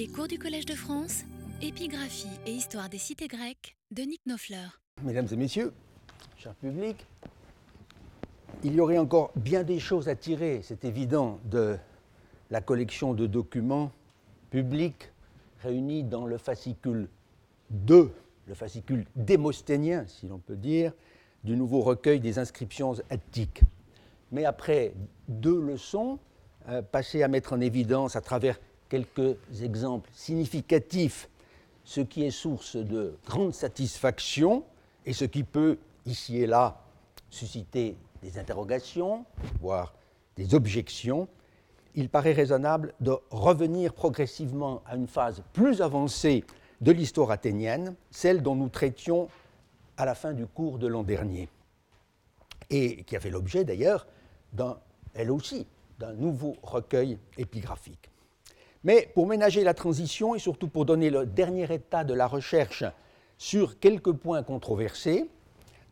Les cours du Collège de France, épigraphie et histoire des cités grecques de Nick Nofleur. Mesdames et messieurs, cher public, il y aurait encore bien des choses à tirer, c'est évident, de la collection de documents publics réunis dans le fascicule 2, le fascicule démosthénien, si l'on peut dire, du nouveau recueil des inscriptions attiques. Mais après deux leçons, euh, à mettre en évidence à travers quelques exemples significatifs ce qui est source de grande satisfaction et ce qui peut, ici et là, susciter des interrogations, voire des objections, il paraît raisonnable de revenir progressivement à une phase plus avancée de l'histoire athénienne, celle dont nous traitions à la fin du cours de l'an dernier, et qui a fait l'objet d'ailleurs, elle aussi, d'un nouveau recueil épigraphique. Mais pour ménager la transition et surtout pour donner le dernier état de la recherche sur quelques points controversés,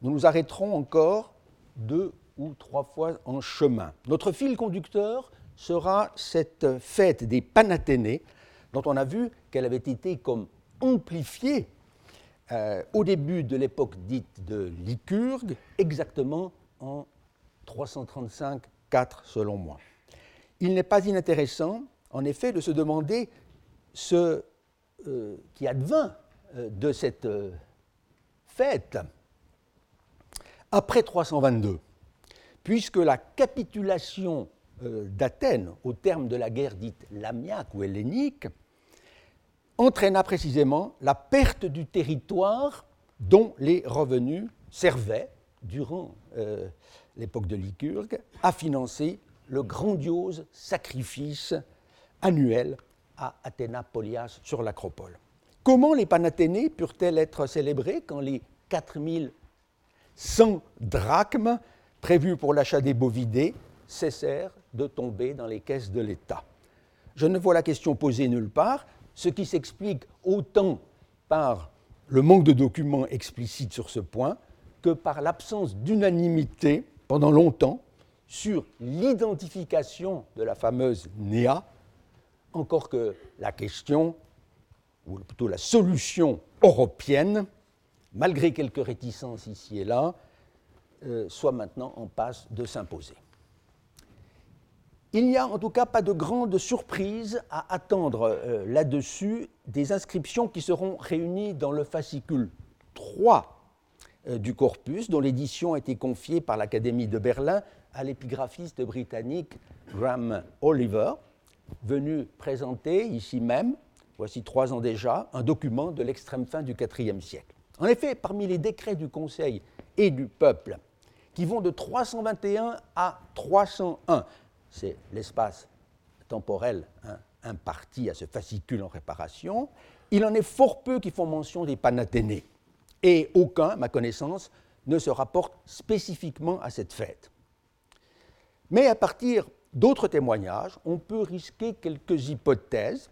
nous nous arrêterons encore deux ou trois fois en chemin. Notre fil conducteur sera cette fête des Panathénées, dont on a vu qu'elle avait été comme amplifiée euh, au début de l'époque dite de Lycurgue, exactement en 335-4 selon moi. Il n'est pas inintéressant en effet, de se demander ce euh, qui advint euh, de cette euh, fête. Après 322, puisque la capitulation d'Athènes au terme de la guerre dite lamiaque ou hellénique entraîna précisément la perte du territoire dont les revenus servaient, durant l'époque de Lycurgue, à financer le grandiose sacrifice annuel à Athéna Polias sur l'Acropole. Comment les Panathénées purent-elles être célébrées quand les 4100 drachmes prévus pour l'achat des bovidés cessèrent de tomber dans les caisses de l'État? Je ne vois la question posée nulle part, ce qui s'explique autant par le manque de documents explicites sur ce point que par l'absence d'unanimité pendant longtemps sur l'identification de la fameuse Néa encore que la question, ou plutôt la solution européenne, malgré quelques réticences ici et là, euh, soit maintenant en passe de s'imposer. Il n'y a en tout cas pas de grande surprise à attendre euh, là-dessus des inscriptions qui seront réunies dans le fascicule 3 euh, du corpus, dont l'édition a été confiée par l'Académie de Berlin à l'épigraphiste britannique Graham Oliver, venu présenter ici même, voici trois ans déjà, un document de l'extrême fin du IVe siècle. En effet, parmi les décrets du Conseil et du peuple, qui vont de 321 à 301, c'est l'espace temporel hein, imparti à ce fascicule en réparation, il en est fort peu qui font mention des Panathénées, et aucun, à ma connaissance, ne se rapporte spécifiquement à cette fête. Mais à partir d'autres témoignages, on peut risquer quelques hypothèses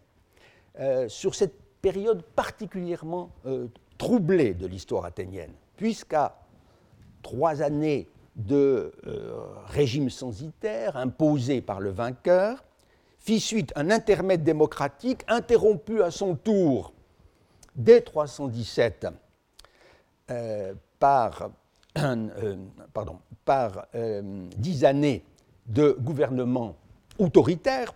euh, sur cette période particulièrement euh, troublée de l'histoire athénienne, puisqu'à trois années de euh, régime censitaire imposé par le vainqueur, fit suite un intermède démocratique interrompu à son tour dès 317 par, dix années de gouvernement autoritaire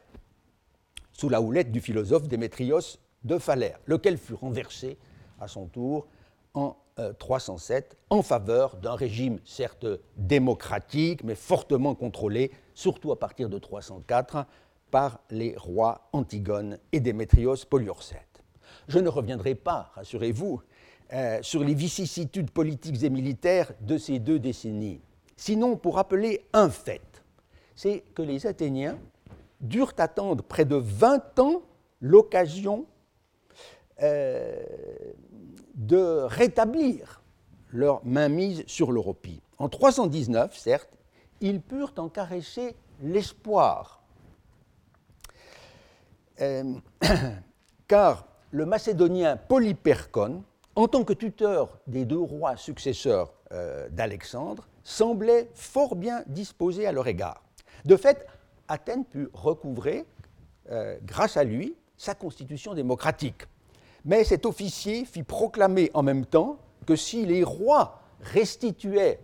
sous la houlette du philosophe Démétrios de Phalère, lequel fut renversé à son tour en 307 euh, en faveur d'un régime certes démocratique mais fortement contrôlé, surtout à partir de 304 par les rois Antigone et Démétrios Poliorcète. Je ne reviendrai pas, rassurez-vous, euh, sur les vicissitudes politiques et militaires de ces deux décennies, sinon pour rappeler un fait c'est que les Athéniens durent attendre près de 20 ans l'occasion euh, de rétablir leur mainmise sur l'Europie. En 319, certes, ils purent en caresser l'espoir, euh, car le Macédonien Polypercon, en tant que tuteur des deux rois successeurs euh, d'Alexandre, semblait fort bien disposé à leur égard. De fait, Athènes put recouvrer, euh, grâce à lui, sa constitution démocratique. Mais cet officier fit proclamer en même temps que si les rois restituaient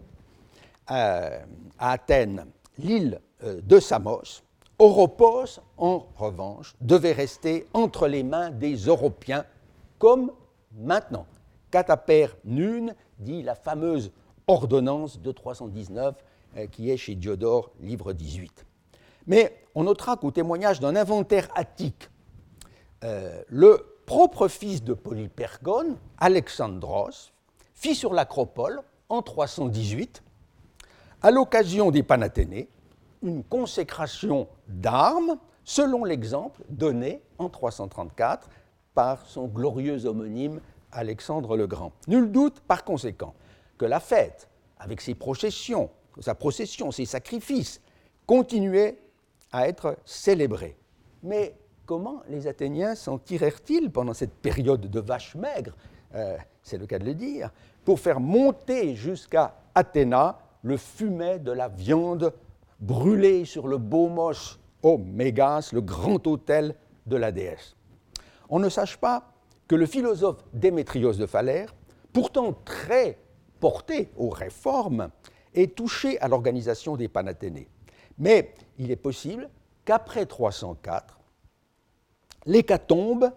euh, à Athènes l'île euh, de Samos, Oropos, en revanche, devait rester entre les mains des Européens, comme maintenant. Cataper Nune dit la fameuse ordonnance de 319 euh, qui est chez Diodore, livre 18. Mais on notera qu'au témoignage d'un inventaire attique, le propre fils de Polypergone, Alexandros, fit sur l'acropole en 318 à l'occasion des Panathénées, une consécration d'armes selon l'exemple donné en 334 par son glorieux homonyme Alexandre le Grand. Nul doute par conséquent que la fête, avec ses processions, sa procession, ses sacrifices, continuait à être célébrée. Mais comment les Athéniens s'en tirèrent-ils pendant cette période de vaches maigres, euh, c'est le cas de le dire, pour faire monter jusqu'à Athéna le fumet de la viande brûlée sur le Bomos au Mégas, le grand autel de la déesse? On ne sache pas que le philosophe Démétrios de Phalère, pourtant très porté aux réformes, ait touché à l'organisation des Panathénées. Mais il est possible qu'après 304, l'hécatombe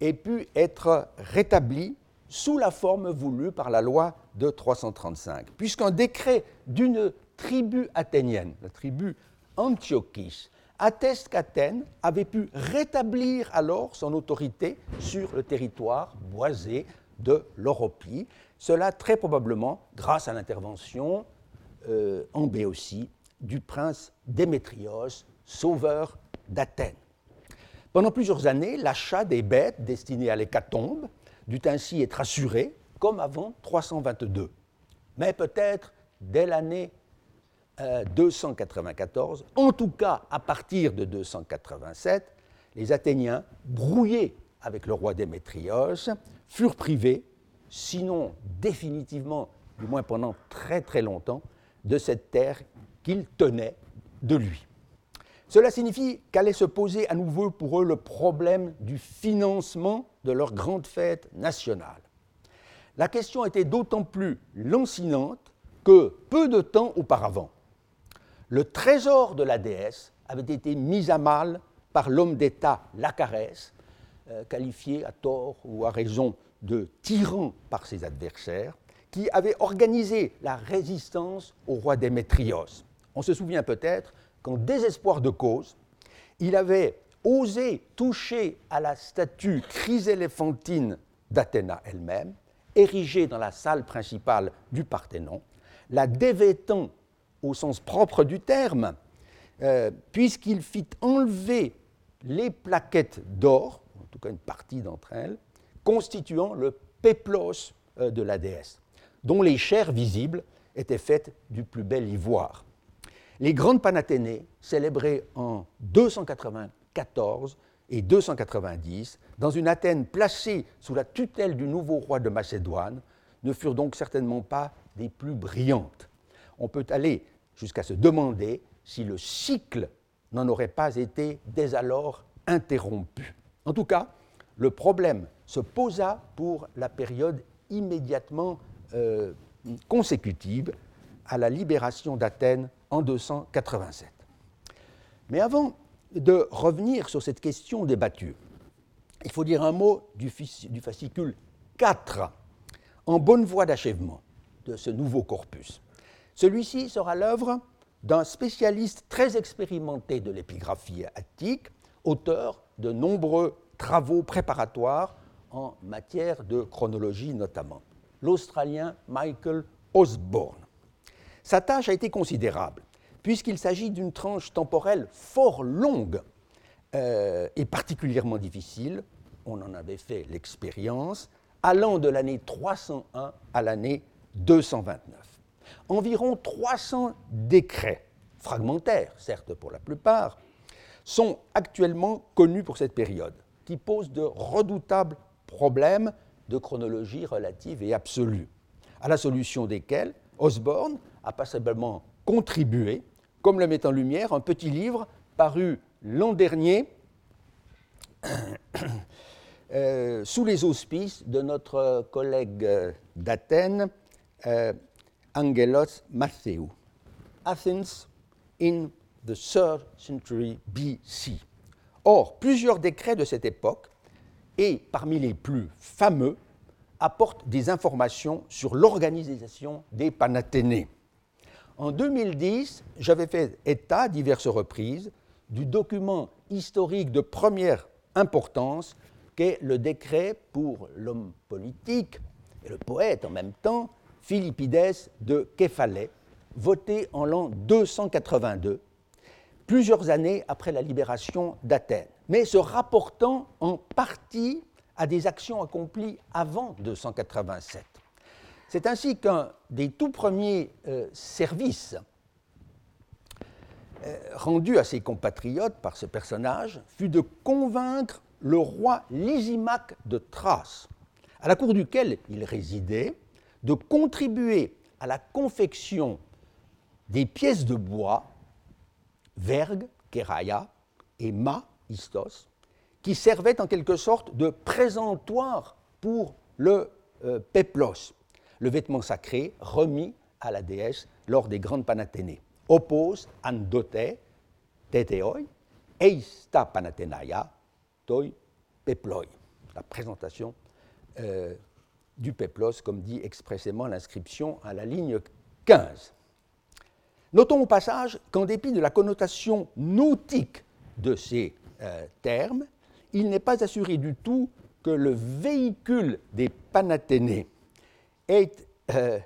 ait pu être rétablie sous la forme voulue par la loi de 335, puisqu'un décret d'une tribu athénienne, la tribu Antiochis, atteste qu'Athènes avait pu rétablir alors son autorité sur le territoire boisé de l'Europie, cela très probablement grâce à l'intervention euh, en Béotie du prince Démétrios, sauveur d'Athènes. Pendant plusieurs années, l'achat des bêtes destinées à l'hécatombe dut ainsi être assuré comme avant 322. Mais peut-être dès l'année 294, euh, en tout cas à partir de 287, les Athéniens, brouillés avec le roi Démétrios, furent privés, sinon définitivement, du moins pendant très très longtemps, de cette terre qu'ils tenaient de lui. Cela signifie qu'allait se poser à nouveau pour eux le problème du financement de leur grande fête nationale. La question était d'autant plus lancinante que peu de temps auparavant, le trésor de la déesse avait été mis à mal par l'homme d'État Lacarès, euh, qualifié à tort ou à raison de tyran par ses adversaires, qui avait organisé la résistance au roi Démétrios. On se souvient peut-être qu'en désespoir de cause, il avait osé toucher à la statue chryséléphantine d'Athéna elle-même, érigée dans la salle principale du Parthénon, la dévêtant au sens propre du terme, euh, puisqu'il fit enlever les plaquettes d'or, en tout cas une partie d'entre elles, constituant le péplos euh, de la déesse, dont les chairs visibles étaient faites du plus bel ivoire les grandes Panathénées, célébrées en 294 et 290, dans une Athènes placée sous la tutelle du nouveau roi de Macédoine, ne furent donc certainement pas des plus brillantes. On peut aller jusqu'à se demander si le cycle n'en aurait pas été dès alors interrompu. En tout cas, le problème se posa pour la période immédiatement euh, consécutive à la libération d'Athènes en 287. Mais avant de revenir sur cette question débattue, il faut dire un mot du, fascicule 4, en bonne voie d'achèvement de ce nouveau corpus. Celui-ci sera l'œuvre d'un spécialiste très expérimenté de l'épigraphie attique, auteur de nombreux travaux préparatoires en matière de chronologie notamment, l'Australien Michael Osborne. Sa tâche a été considérable, puisqu'il s'agit d'une tranche temporelle fort longue euh, et particulièrement difficile, on en avait fait l'expérience, allant de l'année 301 à l'année 229. Environ 300 décrets, fragmentaires certes pour la plupart, sont actuellement connus pour cette période, qui posent de redoutables problèmes de chronologie relative et absolue, à la solution desquels Osborne a passablement contribué, comme le met en lumière un petit livre paru l'an dernier euh, sous les auspices de notre collègue d'Athènes, Angelos Mattheou. Athens in the 3rd century BC. Or, plusieurs décrets de cette époque, et parmi les plus fameux, apportent des informations sur l'organisation des Panathénées. En 2010, j'avais fait état à diverses reprises du document historique de première importance qu'est le décret pour l'homme politique et le poète en même temps, Philippides de Képhalais, voté en l'an 282, plusieurs années après la libération d'Athènes, mais se rapportant en partie à des actions accomplies avant 287. C'est ainsi qu'un des tout premiers euh, services euh, rendus à ses compatriotes par ce personnage fut de convaincre le roi Lysimaque de Thrace, à la cour duquel il résidait, de contribuer à la confection des pièces de bois, vergue, kéraïa, et ma, istos, qui servaient en quelque sorte de présentoir pour le euh, peplos, le vêtement sacré remis à la déesse lors des grandes panathénées. Oppose andote teteoi, eista panathenaia, toi peploi. La présentation euh, du peplos, comme dit expressément l'inscription à la ligne 15. Notons au passage qu'en dépit de la connotation nautique de ces euh, termes, il n'est pas assuré du tout que le véhicule des Panathénées ait euh,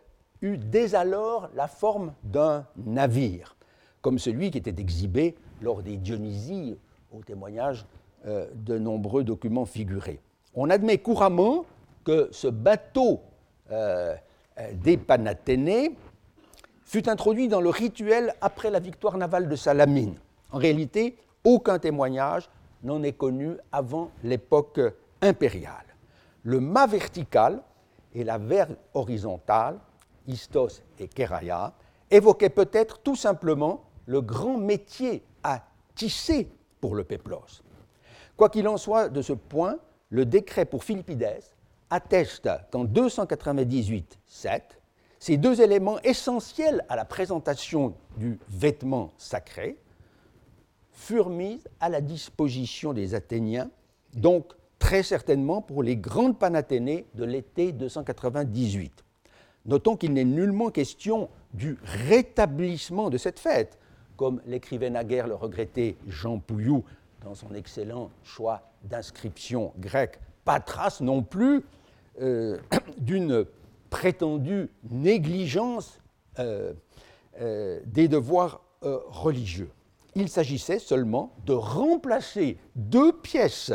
eu dès alors la forme d'un navire, comme celui qui était exhibé lors des Dionysies, au témoignage euh, de nombreux documents figurés. On admet couramment que ce bateau euh, des Panathénées fut introduit dans le rituel après la victoire navale de Salamine. En réalité, aucun témoignage n'en est connu avant l'époque impériale. Le mât vertical et la vergue horizontale, Istos et Keraya, évoquaient peut-être tout simplement le grand métier à tisser pour le peplos. Quoi qu'il en soit de ce point, le décret pour Philippides atteste qu'en 298-7, ces deux éléments essentiels à la présentation du vêtement sacré, furent mises à la disposition des Athéniens, donc très certainement pour les grandes panathénées de l'été 298. Notons qu'il n'est nullement question du rétablissement de cette fête, comme l'écrivait naguère le regretté Jean Pouillou dans son excellent choix d'inscription grecque, pas trace non plus euh, d'une prétendue négligence euh, euh, des devoirs religieux il s'agissait seulement de remplacer deux pièces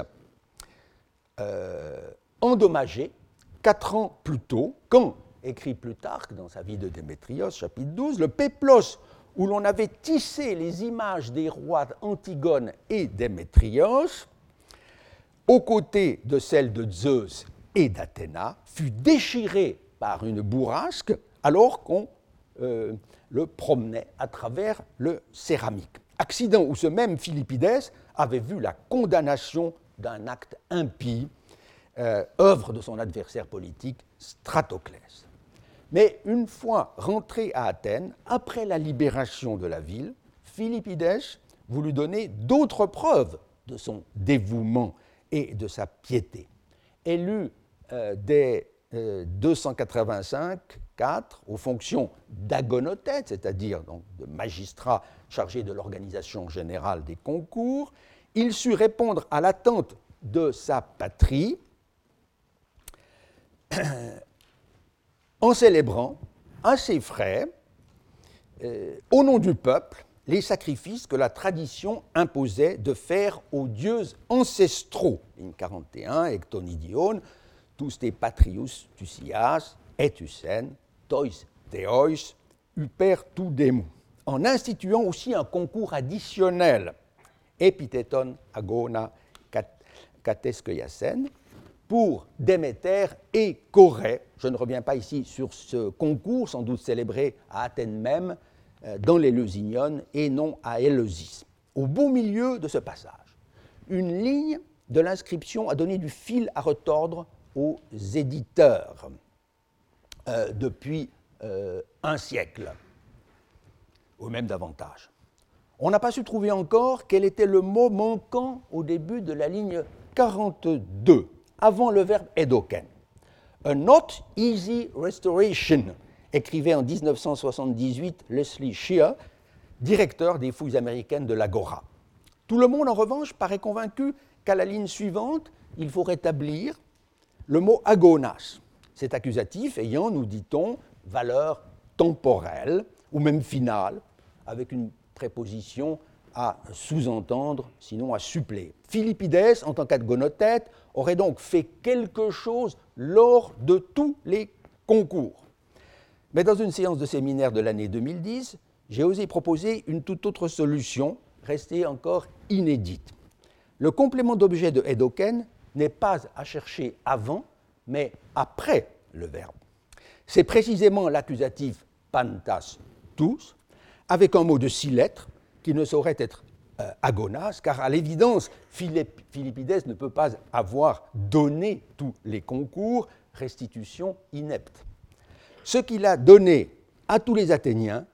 euh, endommagées quatre ans plus tôt, quand, écrit Plutarque dans sa vie de Démétrios, chapitre 12, le péplos où l'on avait tissé les images des rois Antigone et Démétrios, aux côtés de celles de Zeus et d'Athéna, fut déchiré par une bourrasque alors qu'on euh, le promenait à travers le céramique accident où ce même Philippides avait vu la condamnation d'un acte impie, euh, œuvre de son adversaire politique Stratoclès. Mais une fois rentré à Athènes, après la libération de la ville, Philippides voulut donner d'autres preuves de son dévouement et de sa piété. Élu euh, dès 285 4 aux fonctions d'agonotète, c'est-à-dire de magistrat chargé de l'organisation générale des concours, il sut répondre à l'attente de sa patrie en célébrant à ses frais, euh, au nom du peuple, les sacrifices que la tradition imposait de faire aux dieux ancestraux. Ligne 41, Ectonidion, tous tes patrius tusias, etusen, tois en instituant aussi un concours additionnel, epithéton agona kateskeiasen, pour Déméter et Corée. Je ne reviens pas ici sur ce concours, sans doute célébré à Athènes même, euh, dans les et non à Éleusis. Au beau milieu de ce passage, une ligne de l'inscription a donné du fil à retordre aux éditeurs euh, depuis euh, un siècle, ou même davantage. On n'a pas su trouver encore quel était le mot manquant au début de la ligne 42, avant le verbe edoken. A not easy restoration, écrivait en 1978 Leslie Shear, directeur des fouilles américaines de l'Agora. Tout le monde, en revanche, paraît convaincu qu'à la ligne suivante, il faut rétablir le mot agonas, cet accusatif ayant, nous dit-on, valeur temporelle ou même finale, avec une préposition à sous-entendre, sinon à suppléer. Philippides, en tant qu'agonothète, aurait donc fait quelque chose lors de tous les concours. Mais dans une séance de séminaire de l'année 2010, j'ai osé proposer une toute autre solution, restée encore inédite. Le complément d'objet de Edoken n'est pas à chercher avant, mais après le verbe. C'est précisément l'accusatif pantas tous, avec un mot de six lettres qui ne saurait être euh, agonas, car à l'évidence, Philippides ne peut pas avoir donné tous les concours, restitution inepte. Ce qu'il a donné à tous les Athéniens,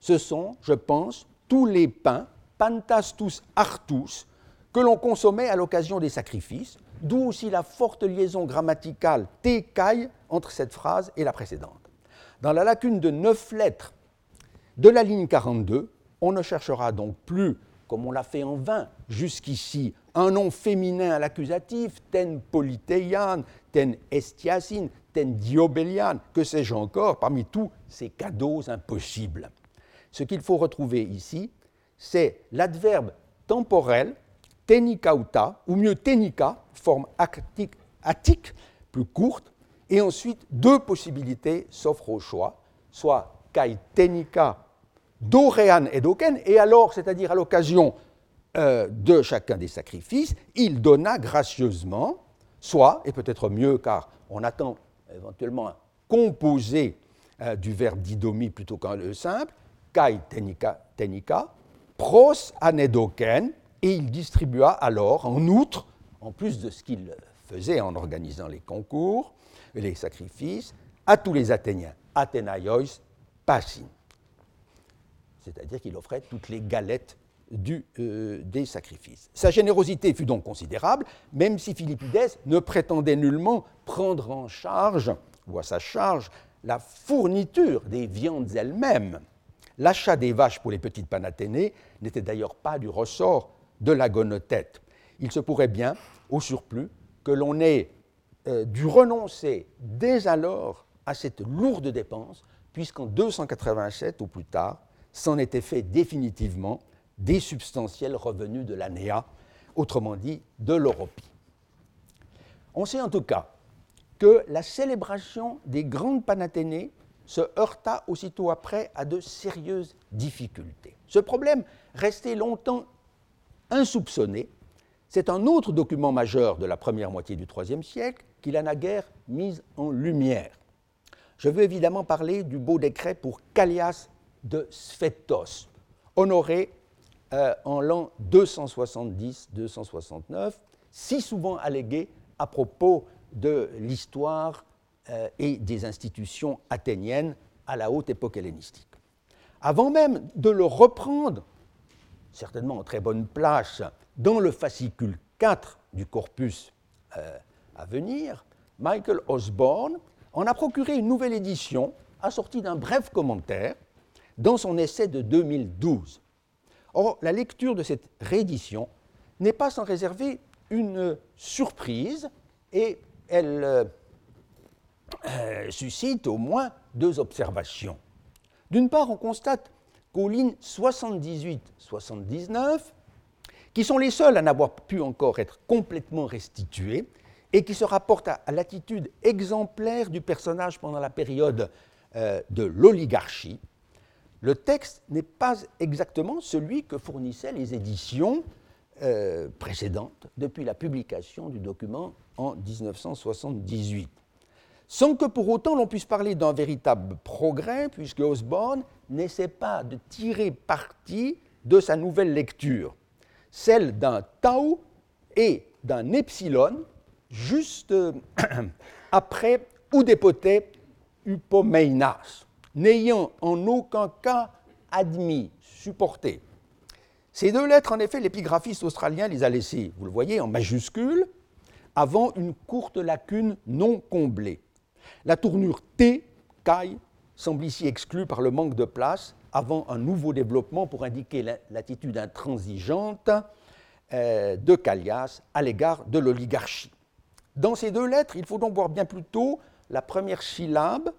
ce sont, je pense, tous les pains, pantastus artus, que l'on consommait à l'occasion des sacrifices, d'où aussi la forte liaison grammaticale te entre cette phrase et la précédente. Dans la lacune de neuf lettres de la ligne 42, on ne cherchera donc plus, comme on l'a fait en vain jusqu'ici, un nom féminin à l'accusatif, ten polyteian, ten estiasin, ten diobelian, que sais-je encore, parmi tous ces cadeaux impossibles. Ce qu'il faut retrouver ici, c'est l'adverbe temporel tenikauta, ou mieux tenika, forme attique, plus courte, et ensuite deux possibilités s'offrent au choix, soit kai tenika dorean et doken, et alors, c'est-à-dire à, l'occasion euh, de chacun des sacrifices, il donna gracieusement, soit, et peut-être mieux car on attend éventuellement un composé euh, du verbe didomie plutôt qu'un simple, kai tenika, tenika pros anedoken, et il distribua alors, en outre, en plus de ce qu'il faisait en organisant les concours, les sacrifices, à tous les Athéniens, Athénaïos passin. C'est-à-dire qu'il offrait toutes les galettes du, euh, des sacrifices. Sa générosité fut donc considérable, même si Philippides ne prétendait nullement prendre en charge, ou à sa charge, la fourniture des viandes elles-mêmes. L'achat des vaches pour les petites panathénées n'était d'ailleurs pas du ressort de la gonotette. Il se pourrait bien, au surplus, que l'on ait euh, dû renoncer dès alors à cette lourde dépense, puisqu'en 287 ou plus tard, s'en était fait définitivement des substantiels revenus de l'ANEA, autrement dit de l'Europie. On sait en tout cas que la célébration des grandes Panathénées se heurta aussitôt après à de sérieuses difficultés. Ce problème restait longtemps insoupçonné, c'est un autre document majeur de la première moitié du IIIe siècle qu'il a naguère mis en lumière. Je veux évidemment parler du beau décret pour Callias de Sphétos, honoré euh, en l'an 270-269, si souvent allégué à propos de l'histoire euh, et des institutions athéniennes à la haute époque hellénistique. Avant même de le reprendre certainement en très bonne place dans le fascicule 4 du corpus euh, à venir, Michael Osborne en a procuré une nouvelle édition assortie d'un bref commentaire dans son essai de 2012. Or, la lecture de cette réédition n'est pas sans réserver une surprise et elle euh, euh, suscite au moins deux observations. D'une part, on constate qu'aux lignes 78-79, qui sont les seules à n'avoir pu encore être complètement restituées, et qui se rapportent à, l'attitude exemplaire du personnage pendant la période euh, de l'oligarchie, le texte n'est pas exactement celui que fournissaient les éditions euh, précédentes depuis la publication du document en 1978 sans que pour autant l'on puisse parler d'un véritable progrès, puisque Osborne n'essaie pas de tirer parti de sa nouvelle lecture, celle d'un Tao et d'un epsilon juste après Oudépoté upomeinas, n'ayant en aucun cas admis, supporté. Ces deux lettres, en effet, l'épigraphiste australien les a laissées, vous le voyez, en majuscules, avant une courte lacune non comblée. La tournure T, Kai, semble ici exclue par le manque de place avant un nouveau développement pour indiquer l'attitude intransigeante euh, de Callias à l'égard de l'oligarchie. Dans ces deux lettres, il faut donc voir bien plutôt la première syllabe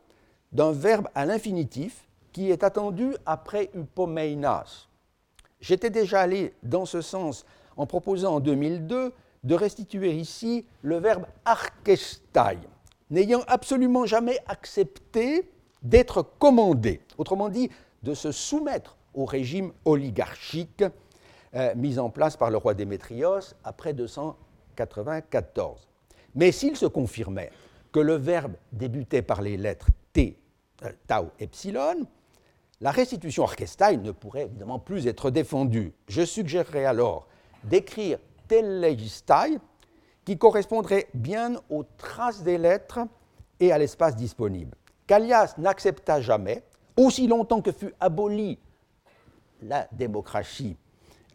d'un verbe à l'infinitif qui est attendu après upomeinas. J'étais déjà allé dans ce sens en proposant en 2002 de restituer ici le verbe archestai, n'ayant absolument jamais accepté d'être commandé, autrement dit, de se soumettre au régime oligarchique euh, mis en place par le roi Démétrios après 294. Mais s'il se confirmait que le verbe débutait par les lettres T, euh, tau, epsilon, la restitution orchestai ne pourrait évidemment plus être défendue. Je suggérerais alors d'écrire telegistai, qui correspondrait bien aux traces des lettres et à l'espace disponible. Callias n'accepta jamais, aussi longtemps que fut abolie la démocratie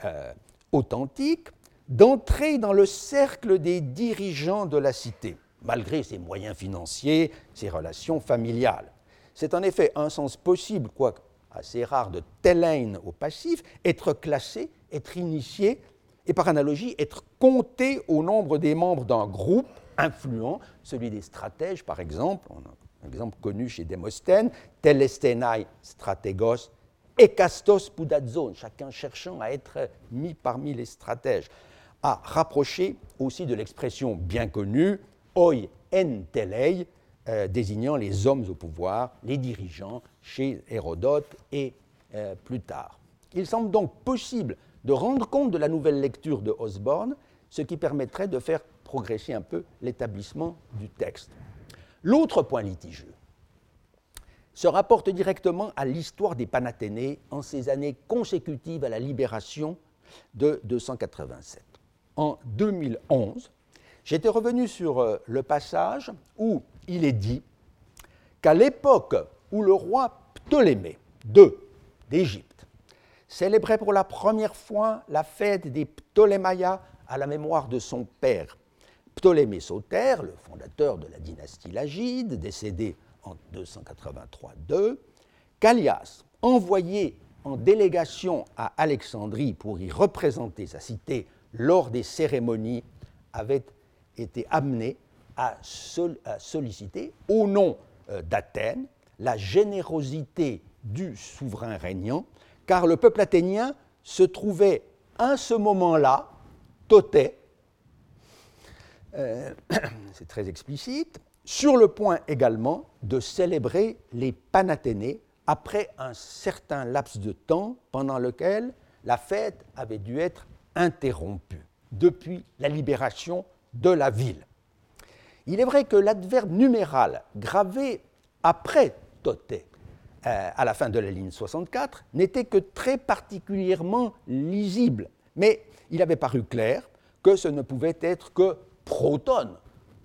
euh, authentique, d'entrer dans le cercle des dirigeants de la cité, malgré ses moyens financiers, ses relations familiales. C'est en effet un sens possible, quoique assez rare, de telein au passif, être classé, être initié, et par analogie, être compté au nombre des membres d'un groupe influent, celui des stratèges par exemple, un exemple connu chez Démosthène, telestenai stratégos ekastos pudazon, chacun cherchant à être mis parmi les stratèges à rapprocher aussi de l'expression bien connue oi en telei, euh, désignant les hommes au pouvoir, les dirigeants chez Hérodote et euh, plus tard. Il semble donc possible de rendre compte de la nouvelle lecture de Osborne, ce qui permettrait de faire progresser un peu l'établissement du texte. L'autre point litigieux se rapporte directement à l'histoire des Panathénées en ces années consécutives à la libération de 287 en 2011, j'étais revenu sur euh, le passage où il est dit qu'à l'époque où le roi Ptolémée II d'Égypte célébrait pour la première fois la fête des Ptolémaïas à la mémoire de son père, Ptolémée Soter, le fondateur de la dynastie Lagide, décédé en 283-2, Callias, envoyé en délégation à Alexandrie pour y représenter sa cité lors des cérémonies, avait été amené à, solliciter, au nom euh, d'Athènes, la générosité du souverain régnant, car le peuple athénien se trouvait à ce moment-là, toté, euh, c'est très explicite, sur le point également de célébrer les Panathénées après un certain laps de temps pendant lequel la fête avait dû être interrompu depuis la libération de la ville. Il est vrai que l'adverbe numéral gravé après toté euh, à la fin de la ligne 64 n'était que très particulièrement lisible, mais il avait paru clair que ce ne pouvait être que proton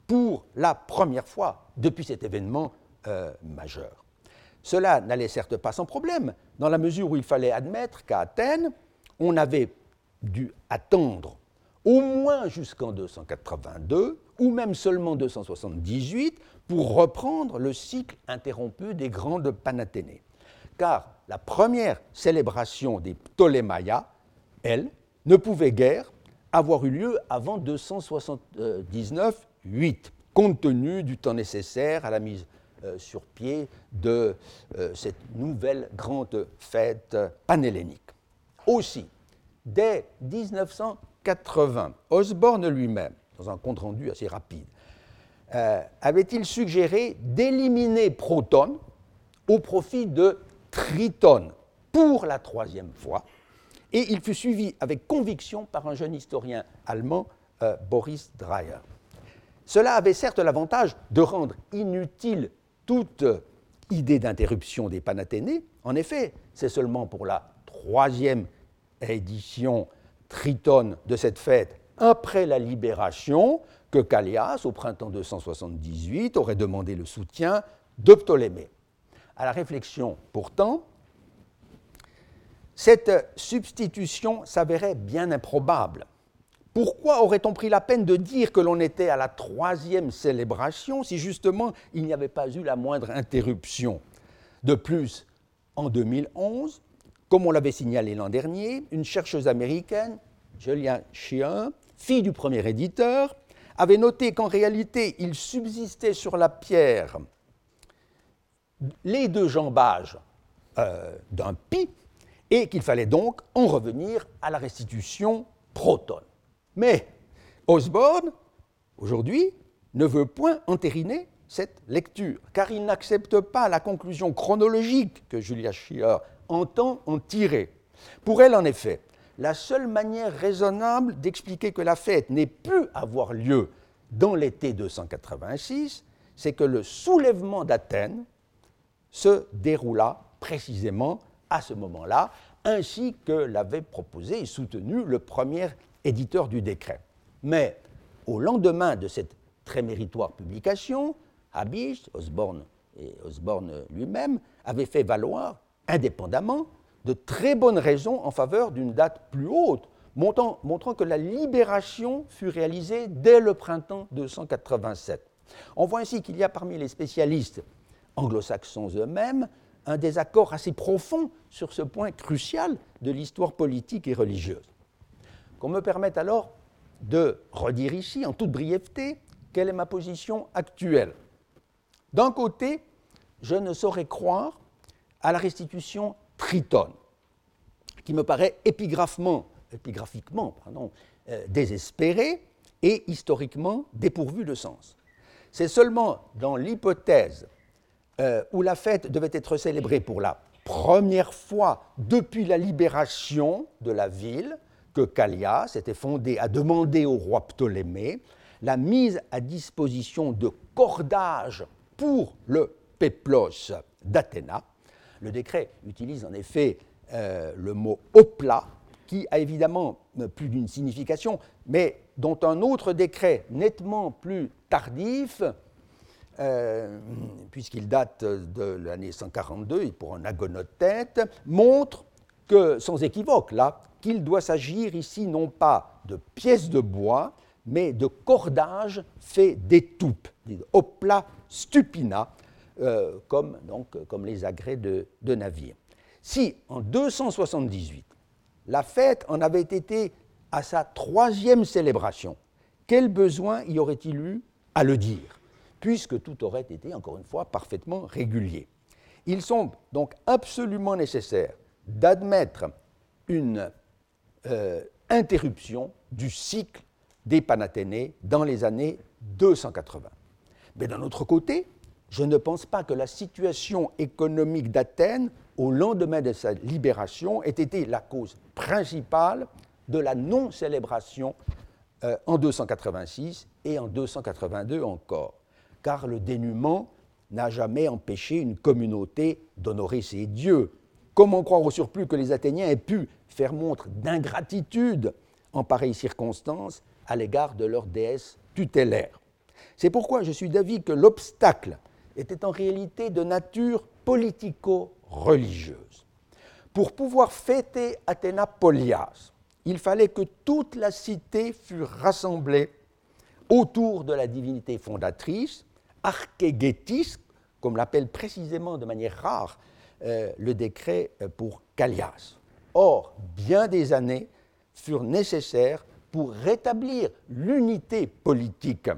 pour la première fois depuis cet événement euh, majeur. Cela n'allait certes pas sans problème, dans la mesure où il fallait admettre qu'à Athènes, on avait dû attendre au moins jusqu'en 282 ou même seulement 278 pour reprendre le cycle interrompu des grandes Panathénées. Car la première célébration des Ptolémaïas, elle, ne pouvait guère avoir eu lieu avant 279-8, compte tenu du temps nécessaire à la mise euh, sur pied de euh, cette nouvelle grande fête panhellénique. Aussi, dès 1980, Osborne lui-même, dans un compte-rendu assez rapide, euh, avait-il suggéré d'éliminer Proton au profit de Triton pour la troisième fois, et il fut suivi avec conviction par un jeune historien allemand, euh, Boris Dreyer. Cela avait certes l'avantage de rendre inutile toute idée d'interruption des Panathénées. En effet, c'est seulement pour la troisième édition Triton de cette fête après la libération que Callias, au printemps 278, aurait demandé le soutien de Ptolémée. À la réflexion, pourtant, cette substitution s'avérait bien improbable. Pourquoi aurait-on pris la peine de dire que l'on était à la troisième célébration si justement il n'y avait pas eu la moindre interruption? De plus, en 2011, comme on l'avait signalé l'an dernier, une chercheuse américaine, Julia Shear, fille du premier éditeur, avait noté qu'en réalité il subsistait sur la pierre les deux jambages euh, d'un pi et qu'il fallait donc en revenir à la restitution proton. Mais Osborne, aujourd'hui, ne veut point entériner cette lecture, car il n'accepte pas la conclusion chronologique que Julia Schiller entend en tirer. Pour elle, en effet, la seule manière raisonnable d'expliquer que la fête n'ait pu avoir lieu dans l'été 286, c'est que le soulèvement d'Athènes se déroula précisément à ce moment-là, ainsi que l'avait proposé et soutenu le premier éditeur du décret. Mais au lendemain de cette très méritoire publication, Habicht, Osborne et Osborne lui-même avaient fait valoir, indépendamment, de très bonnes raisons en faveur d'une date plus haute, montrant, que la libération fut réalisée dès le printemps 287. On voit ainsi qu'il y a parmi les spécialistes anglo-saxons eux-mêmes un désaccord assez profond sur ce point crucial de l'histoire politique et religieuse. Qu'on me permette alors de redire ici, en toute brièveté, quelle est ma position actuelle. D'un côté, je ne saurais croire à la restitution tritone, qui me paraît épigraphiquement, pardon, euh, désespérée et historiquement dépourvue de sens. C'est seulement dans l'hypothèse euh, où la fête devait être célébrée pour la première fois depuis la libération de la ville que Callias s'était fondé à demander au roi Ptolémée la mise à disposition de cordages pour le péplos d'Athéna. Le décret utilise en effet euh, le mot opla, qui a évidemment plus d'une signification, mais dont un autre décret nettement plus tardif euh, puisqu'il date de l'année 142 et pour un agonothète, montre que, sans équivoque là, qu'il doit s'agir ici non pas de pièces de bois, mais de cordages faits d'étoupes, opla stupina, euh, comme, donc, comme les agrès de, navires. Si en 278, la fête en avait été à sa troisième célébration, quel besoin y aurait-il eu à le dire puisque tout aurait été, encore une fois, parfaitement régulier? Il semble donc absolument nécessaire d'admettre une euh, interruption du cycle des Panathénées dans les années 280. Mais d'un autre côté, je ne pense pas que la situation économique d'Athènes au lendemain de sa libération ait été la cause principale de la non-célébration euh, en 286 et en 282 encore car le dénuement n'a jamais empêché une communauté d'honorer ses dieux. Comment croire au surplus que les Athéniens aient pu faire montre d'ingratitude en pareille circonstance à l'égard de leur déesse tutélaire? C'est pourquoi je suis d'avis que l'obstacle était en réalité de nature politico-religieuse. Pour pouvoir fêter Athéna Polias, il fallait que toute la cité fût rassemblée autour de la divinité fondatrice archégétis, comme l'appelle précisément de manière rare euh, le décret euh, pour Callias. Or, bien des années furent nécessaires pour rétablir l'unité politique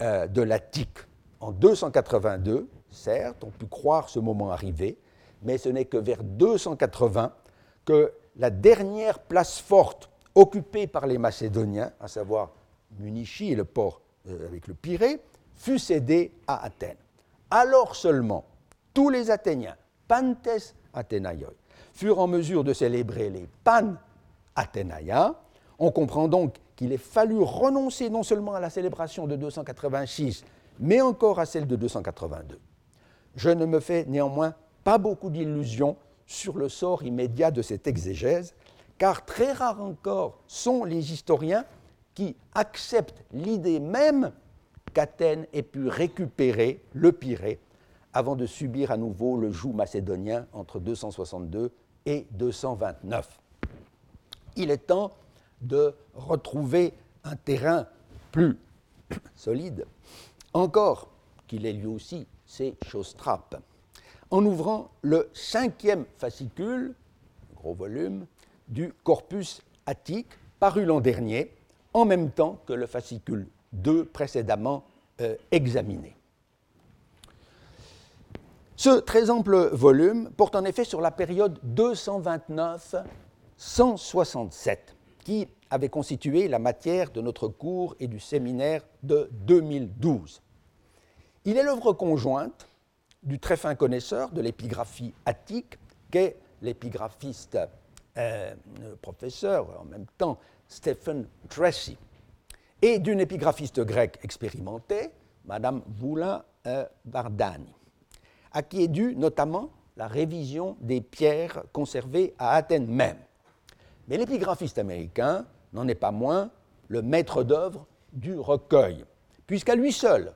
euh, de l'Attique. En 282, certes, on peut croire ce moment arrivé, mais ce n'est que vers 280 que la dernière place forte occupée par les Macédoniens, à savoir Munichi et le port avec le Pirée, fut cédé à Athènes. Alors seulement, tous les Athéniens, pantes Athénaioi, furent en mesure de célébrer les pan Athénaïa. On comprend donc qu'il ait fallu renoncer non seulement à la célébration de 286, mais encore à celle de 282. Je ne me fais néanmoins pas beaucoup d'illusions sur le sort immédiat de cette exégèse, car très rares encore sont les historiens qui accepte l'idée même qu'Athènes ait pu récupérer le Pirée avant de subir à nouveau le joug macédonien entre 262 et 229. Il est temps de retrouver un terrain plus solide, encore qu'il ait lui aussi ses choses trappes, en ouvrant le cinquième fascicule, gros volume, du corpus attique, paru l'an dernier, en même temps que le fascicule 2 précédemment euh, examiné. Ce très ample volume porte en effet sur la période 229-167, qui avait constitué la matière de notre cours et du séminaire de 2012. Il est l'œuvre conjointe du très fin connaisseur de l'épigraphie attique qu'est l'épigraphiste euh, professeur en même temps Stephen Tracy, et d'une épigraphiste grecque expérimentée, Madame Boulin euh, Bardani à qui est due notamment la révision des pierres conservées à Athènes même. Mais l'épigraphiste américain n'en est pas moins le maître d'œuvre du recueil, puisqu'à lui seul,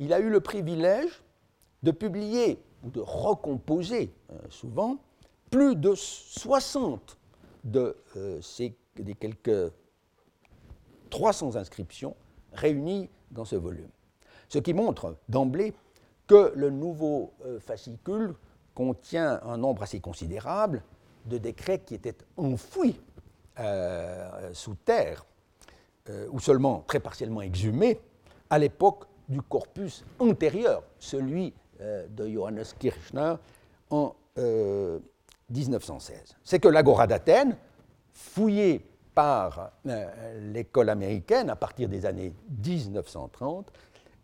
il a eu le privilège de publier ou de recomposer euh, souvent plus de 60 de euh, ces des quelques 300 inscriptions réunies dans ce volume. Ce qui montre d'emblée que le nouveau euh, fascicule contient un nombre assez considérable de décrets qui étaient enfouis sous terre, ou seulement très partiellement exhumés, à l'époque du corpus antérieur, celui de Johannes Kirchner en 1916. C'est que l'Agora d'Athènes, fouillée par l'école américaine à partir des années 1930,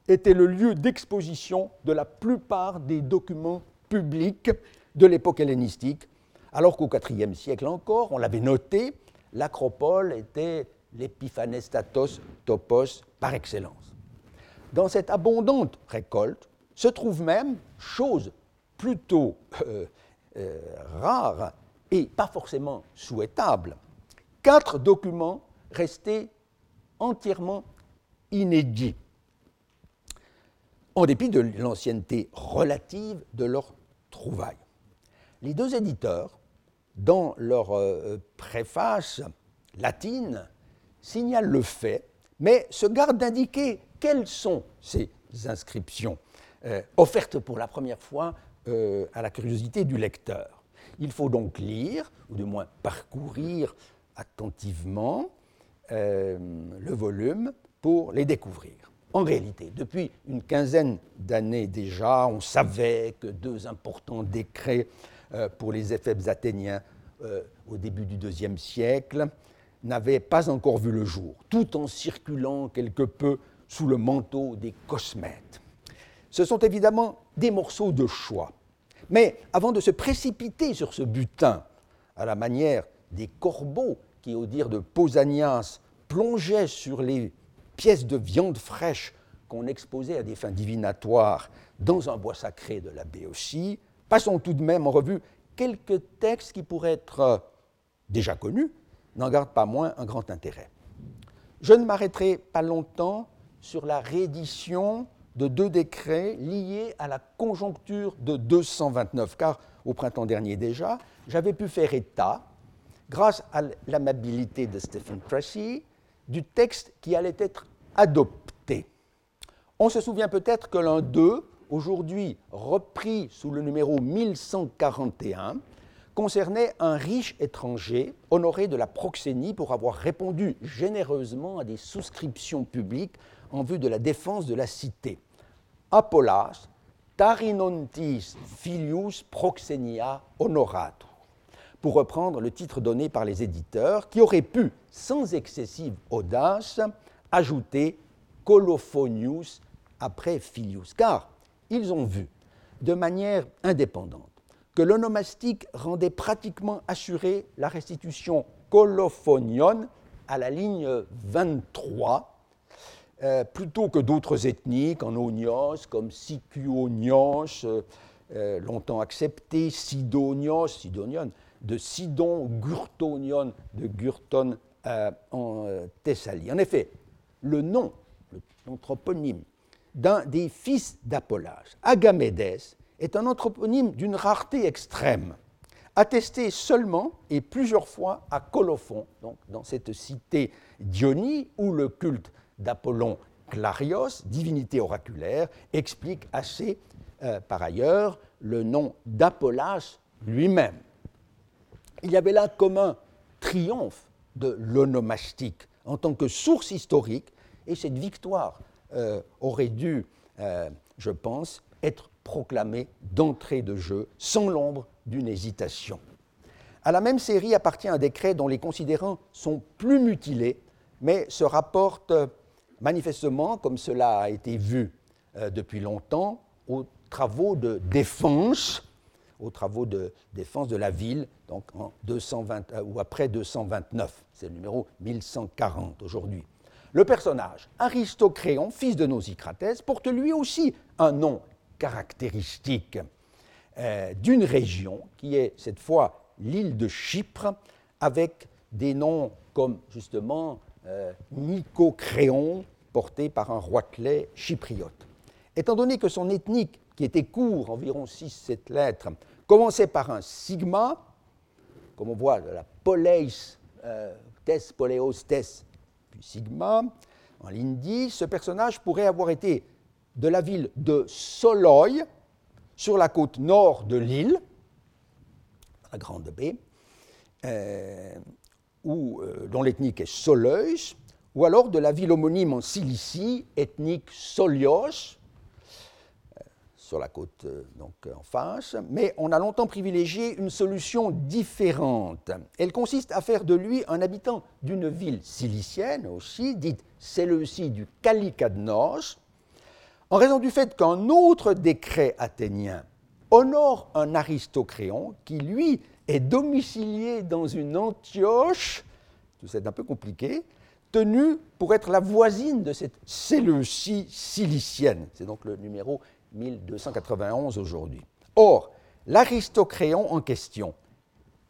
était le lieu d'exposition de la plupart des documents publics de l'époque hellénistique, alors qu'au IVe siècle encore, on l'avait noté, l'acropole était l'épiphanestatos topos par excellence. Dans cette abondante récolte se trouve même, chose plutôt euh, euh, rare et pas forcément souhaitable, quatre documents restés entièrement inédits en dépit de l'ancienneté relative de leur trouvaille. Les deux éditeurs, dans leur euh, préface latine, signalent le fait, mais se gardent d'indiquer quelles sont ces inscriptions, euh, offertes pour la première fois euh, à la curiosité du lecteur? Il faut donc lire, ou du moins parcourir attentivement, le volume pour les découvrir. En réalité, depuis une quinzaine d'années déjà, on savait que deux importants décrets euh, pour les éphèbes athéniens euh, au début du IIe siècle n'avaient pas encore vu le jour, tout en circulant quelque peu sous le manteau des cosmètes. Ce sont évidemment des morceaux de choix. Mais avant de se précipiter sur ce butin, à la manière des corbeaux qui, au dire de Pausanias, plongeaient sur les pièces de viande fraîche qu'on exposait à des fins divinatoires dans un bois sacré de la Béotie, passons tout de même en revue quelques textes qui pourraient être euh, déjà connus, n'en gardent pas moins un grand intérêt. Je ne m'arrêterai pas longtemps sur la réédition de deux décrets liés à la conjoncture de 229, car au printemps dernier déjà, j'avais pu faire état, grâce à l'amabilité de Stephen Tracy, du texte qui allait être adopté. On se souvient peut-être que l'un d'eux, aujourd'hui repris sous le numéro 1141, concernait un riche étranger honoré de la proxénie pour avoir répondu généreusement à des souscriptions publiques en vue de la défense de la cité. Apollas Tarinontis filius proxenia honoratur pour reprendre le titre donné par les éditeurs, qui auraient pu, sans excessive audace, ajouter Colophonius après Filius, car ils ont vu, de manière indépendante, que l'onomastique rendait pratiquement assurée la restitution colophonion à la ligne 23, euh, plutôt que d'autres Onios, comme Sicuonios, euh, euh, longtemps accepté, Sidonios, Sidonion, de Sidon, Gurtonion, de Gurton en Thessalie. En effet, le nom, l'anthroponyme d'un des fils d'Apollage, Agamédès, est un anthroponyme d'une rareté extrême, attesté seulement et plusieurs fois à Colophon, donc dans cette cité d'Ionie où le culte d'Apollon Clarios, divinité oraculaire, explique assez euh, par ailleurs le nom d'Apollas lui-même. Il y avait là comme un triomphe de l'onomastique en tant que source historique, et cette victoire euh, aurait dû, euh, je pense, être proclamée d'entrée de jeu sans l'ombre d'une hésitation. À la même série appartient un décret dont les considérants sont plus mutilés, mais se rapportent manifestement, comme cela a été vu euh, depuis longtemps, aux travaux de défense, aux travaux de défense de la ville, donc en 220, euh, ou après 229. C'est le numéro 1140 aujourd'hui. Le personnage, Aristocréon, fils de Nausicratès, porte lui aussi un nom caractéristique euh, d'une région qui est cette fois l'île de Chypre, avec des noms comme justement Nicocréon, porté par un roitelet chypriote. Étant donné que son ethnique, qui était court, environ 6-7 lettres, commençait par un sigma, comme on voit la poleis, euh, tes, poleos, tes, puis sigma, en l'indi, ce personnage pourrait avoir été de la ville de Soloi, sur la côte nord de l'île, la Grande Baie, euh, euh, dont l'ethnique est Soleus, ou alors de la ville homonyme en Cilicie, ethnique Solios, euh, sur la côte euh, donc en face, mais on a longtemps privilégié une solution différente. Elle consiste à faire de lui un habitant d'une ville cilicienne aussi, dite Séleucie du Calicadnos, en raison du fait qu'un autre décret athénien honore un aristocréon qui, lui, est domicilié dans une Antioche, tout ça est un peu compliqué, tenue pour être la voisine de cette Séleucie cilicienne. C'est donc le numéro 1291 aujourd'hui. Or, l'aristocréon en question,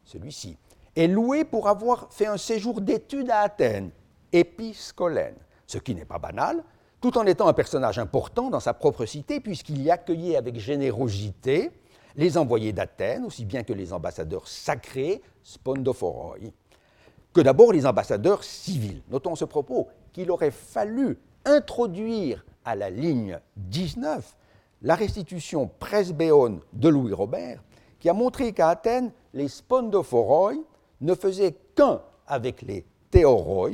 celui-ci, est loué pour avoir fait un séjour d'études à Athènes, épiscolène, ce qui n'est pas banal, tout en étant un personnage important dans sa propre cité, puisqu'il y accueillait avec générosité les envoyés d'Athènes, aussi bien que les ambassadeurs sacrés, spondophoroi, que d'abord les ambassadeurs civils. Notons ce propos qu'il aurait fallu introduire à la ligne 19 la restitution presbéone de Louis Robert, qui a montré qu'à Athènes, les spondophoroi ne faisaient qu'un avec les théoroi,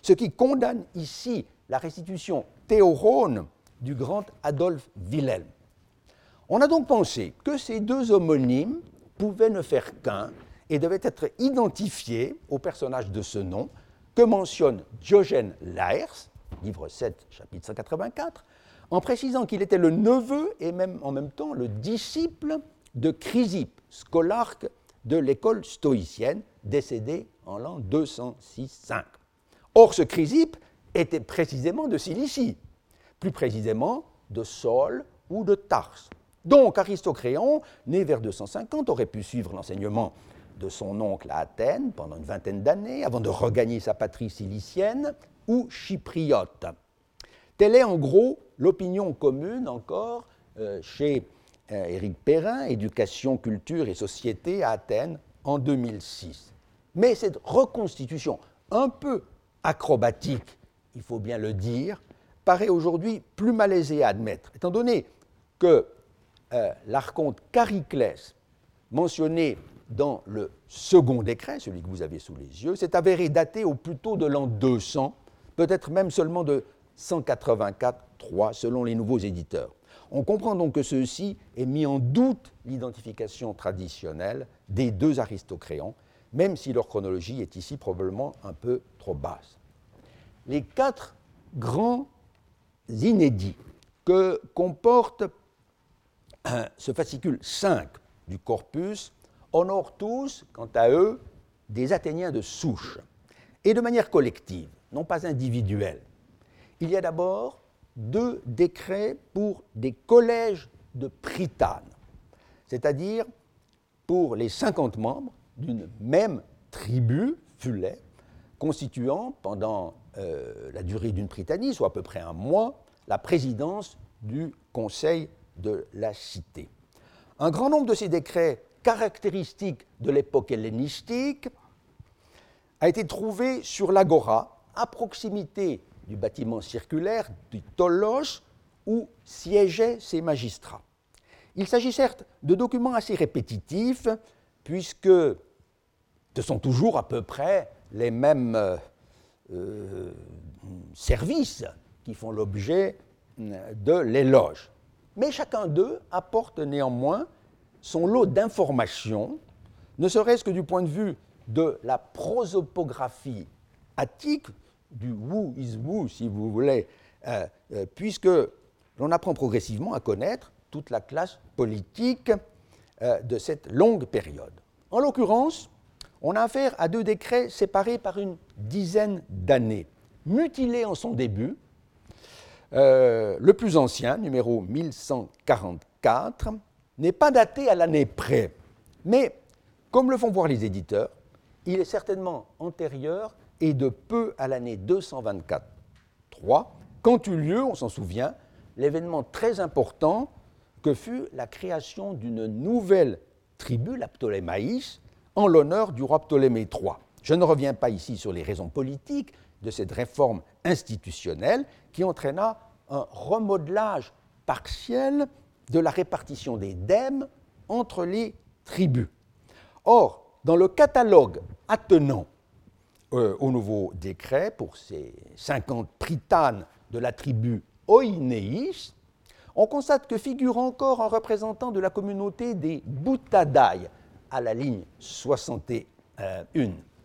ce qui condamne ici la restitution théorone du grand Adolphe Wilhelm. On a donc pensé que ces deux homonymes pouvaient ne faire qu'un et devaient être identifiés au personnage de ce nom que mentionne Diogène Laërce, livre 7, chapitre 184, en précisant qu'il était le neveu et même en même temps le disciple de Chrysippe, scolarque de l'école stoïcienne, décédé en l'an 206-5. Or, ce Chrysippe était précisément de Cilicie, plus précisément de Sol ou de Tarse. Donc Aristocréon, né vers 250, aurait pu suivre l'enseignement de son oncle à Athènes pendant une vingtaine d'années avant de regagner sa patrie cilicienne ou chypriote. Telle est en gros l'opinion commune encore euh, chez euh, Éric Perrin, Éducation, Culture et Société à Athènes en 2006. Mais cette reconstitution un peu acrobatique, il faut bien le dire, paraît aujourd'hui plus malaisée à admettre, étant donné que euh, l'archonte Chariclès, mentionné dans le second décret, celui que vous avez sous les yeux, s'est avéré daté au plus tôt de l'an 200, peut-être même seulement de 184-3 selon les nouveaux éditeurs. On comprend donc que ceci est mis en doute l'identification traditionnelle des deux aristocréons, même si leur chronologie est ici probablement un peu trop basse. Les quatre grands inédits que comporte ce fascicule 5 du corpus honorent tous, quant à eux, des Athéniens de souche, et de manière collective, non pas individuelle. Il y a d'abord deux décrets pour des collèges de prytanes, c'est-à-dire pour les 50 membres d'une même tribu, Fulet, constituant pendant la durée d'une prytanie, soit à peu près un mois, la présidence du Conseil de la Cité. Un grand nombre de ces décrets caractéristiques de l'époque hellénistique a été trouvé sur l'agora, à proximité du bâtiment circulaire du Tolos, où siégeaient ces magistrats. Il s'agit certes de documents assez répétitifs, puisque ce sont toujours à peu près les mêmes euh, euh, services qui font l'objet euh, de l'éloge. Mais chacun d'eux apporte néanmoins son lot d'informations, ne serait-ce que du point de vue de la prosopographie attique, du who is who, si vous voulez, euh, euh, puisque l'on apprend progressivement à connaître toute la classe politique de cette longue période. En l'occurrence, on a affaire à deux décrets séparés par une dizaine d'années, mutilés en son début, euh, le plus ancien, numéro 1144, n'est pas daté à l'année près, mais comme le font voir les éditeurs, il est certainement antérieur et de peu à l'année 224-3, quand eut lieu, on s'en souvient, l'événement très important que fut la création d'une nouvelle tribu, la Ptolémaïs, en l'honneur du roi Ptolémée III. Je ne reviens pas ici sur les raisons politiques de cette réforme institutionnelle qui entraîna un remodelage partiel de la répartition des dèmes entre les tribus. Or, dans le catalogue attenant euh, au nouveau décret pour ces 50 pritanes de la tribu Oinéis, on constate que figure encore un représentant de la communauté des Boutadaï à la ligne 61,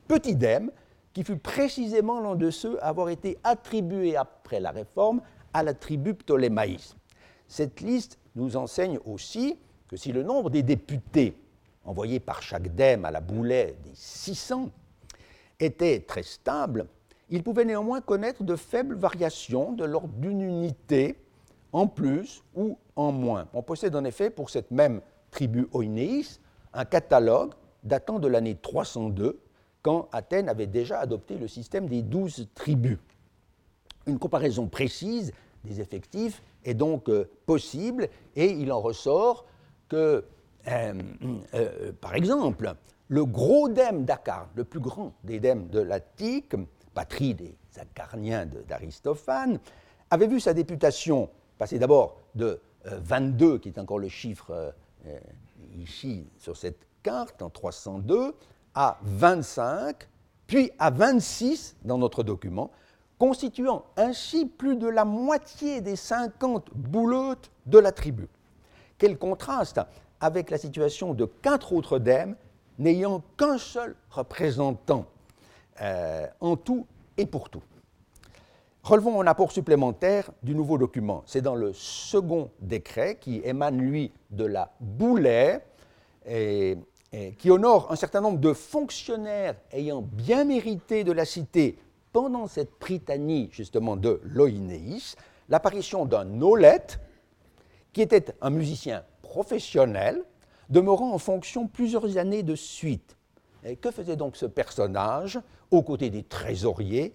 petit dème qui fut précisément l'un de ceux à avoir été attribué après la réforme à la tribu ptolémaïs. Cette liste nous enseigne aussi que si le nombre des députés envoyés par chaque dème à la boulet des 600 était très stable, il pouvait néanmoins connaître de faibles variations de l'ordre d'une unité en plus ou en moins. On possède en effet pour cette même tribu oinéis un catalogue datant de l'année 302 quand Athènes avait déjà adopté le système des douze tribus. Une comparaison précise des effectifs est donc euh, possible et il en ressort que, euh, euh, par exemple, le gros dème d'Akar, le plus grand des de l'Attique, patrie des Acarniens d'Aristophane, avait vu sa députation passer d'abord de 22, qui est encore le chiffre ici sur cette carte, en 302, à 25, puis à 26 dans notre document, constituant ainsi plus de la moitié des 50 bouleutes de la tribu. Quel contraste avec la situation de quatre autres dèmes n'ayant qu'un seul représentant euh, en tout et pour tout. Relevons un apport supplémentaire du nouveau document. C'est dans le second décret qui émane, lui, de la boulet et, et qui honore un certain nombre de fonctionnaires ayant bien mérité de la cité pendant cette prytanie justement de Loïnéis, l'apparition d'un Olette, qui était un musicien professionnel, demeurant en fonction plusieurs années de suite. Que faisait donc ce personnage aux côtés des trésoriers,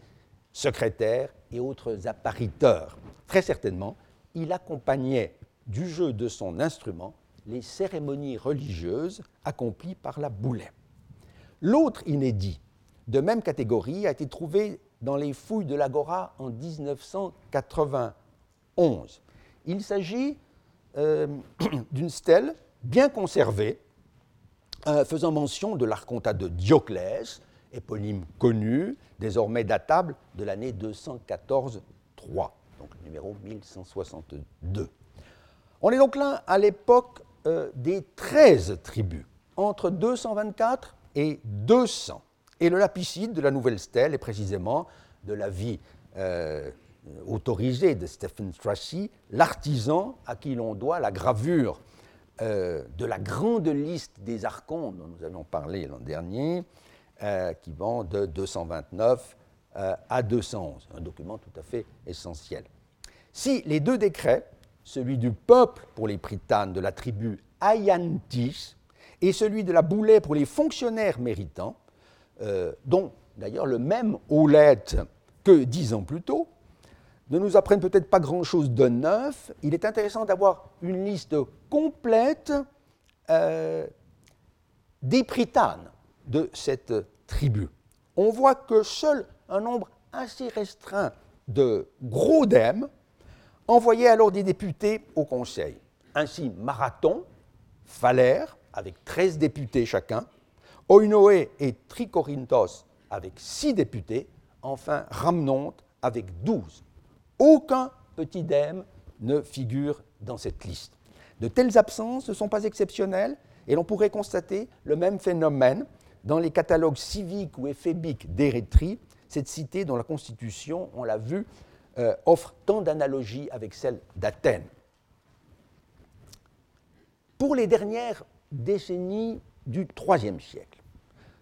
secrétaires et autres appariteurs? Très certainement, il accompagnait du jeu de son instrument les cérémonies religieuses accomplies par la boulet. L'autre inédit de même catégorie a été trouvé dans les fouilles de l'Agora en 1991. Il s'agit euh, d'une stèle bien conservée, euh, faisant mention de l'archontat de Dioclès, éponyme connu, désormais datable de l'année 214-3, donc numéro 1162. On est donc là à l'époque euh, des 13 tribus, entre 224 et 200. Et le lapicide de la nouvelle stèle est précisément de la vie euh, autorisée de Stephen Tracy, l'artisan à qui l'on doit la gravure euh, de la grande liste des archons dont nous avions parlé l'an dernier, qui vont de 229 à 211, un document tout à fait essentiel. Si les deux décrets, celui du peuple pour les pritanes de la tribu Ayantis et celui de la boulet pour les fonctionnaires méritants, euh, dont d'ailleurs le même Oulette que dix ans plus tôt, ne nous apprennent peut-être pas grand-chose de neuf. Il est intéressant d'avoir une liste complète euh, des pritanes de cette tribu. On voit que seul un nombre assez restreint de gros dèmes envoyaient alors des députés au Conseil. Ainsi, Marathon, Phalère, avec 13 députés chacun, Oinoé et Tricorinthos, avec 6 députés, enfin Ramnonte, avec 12. Aucun petit dème ne figure dans cette liste. De telles absences ne sont pas exceptionnelles et l'on pourrait constater le même phénomène dans les catalogues civiques ou éphébiques d'Érythrée, cette cité dont la constitution, on l'a vu, euh, offre tant d'analogies avec celle d'Athènes. Pour les dernières décennies du IIIe siècle,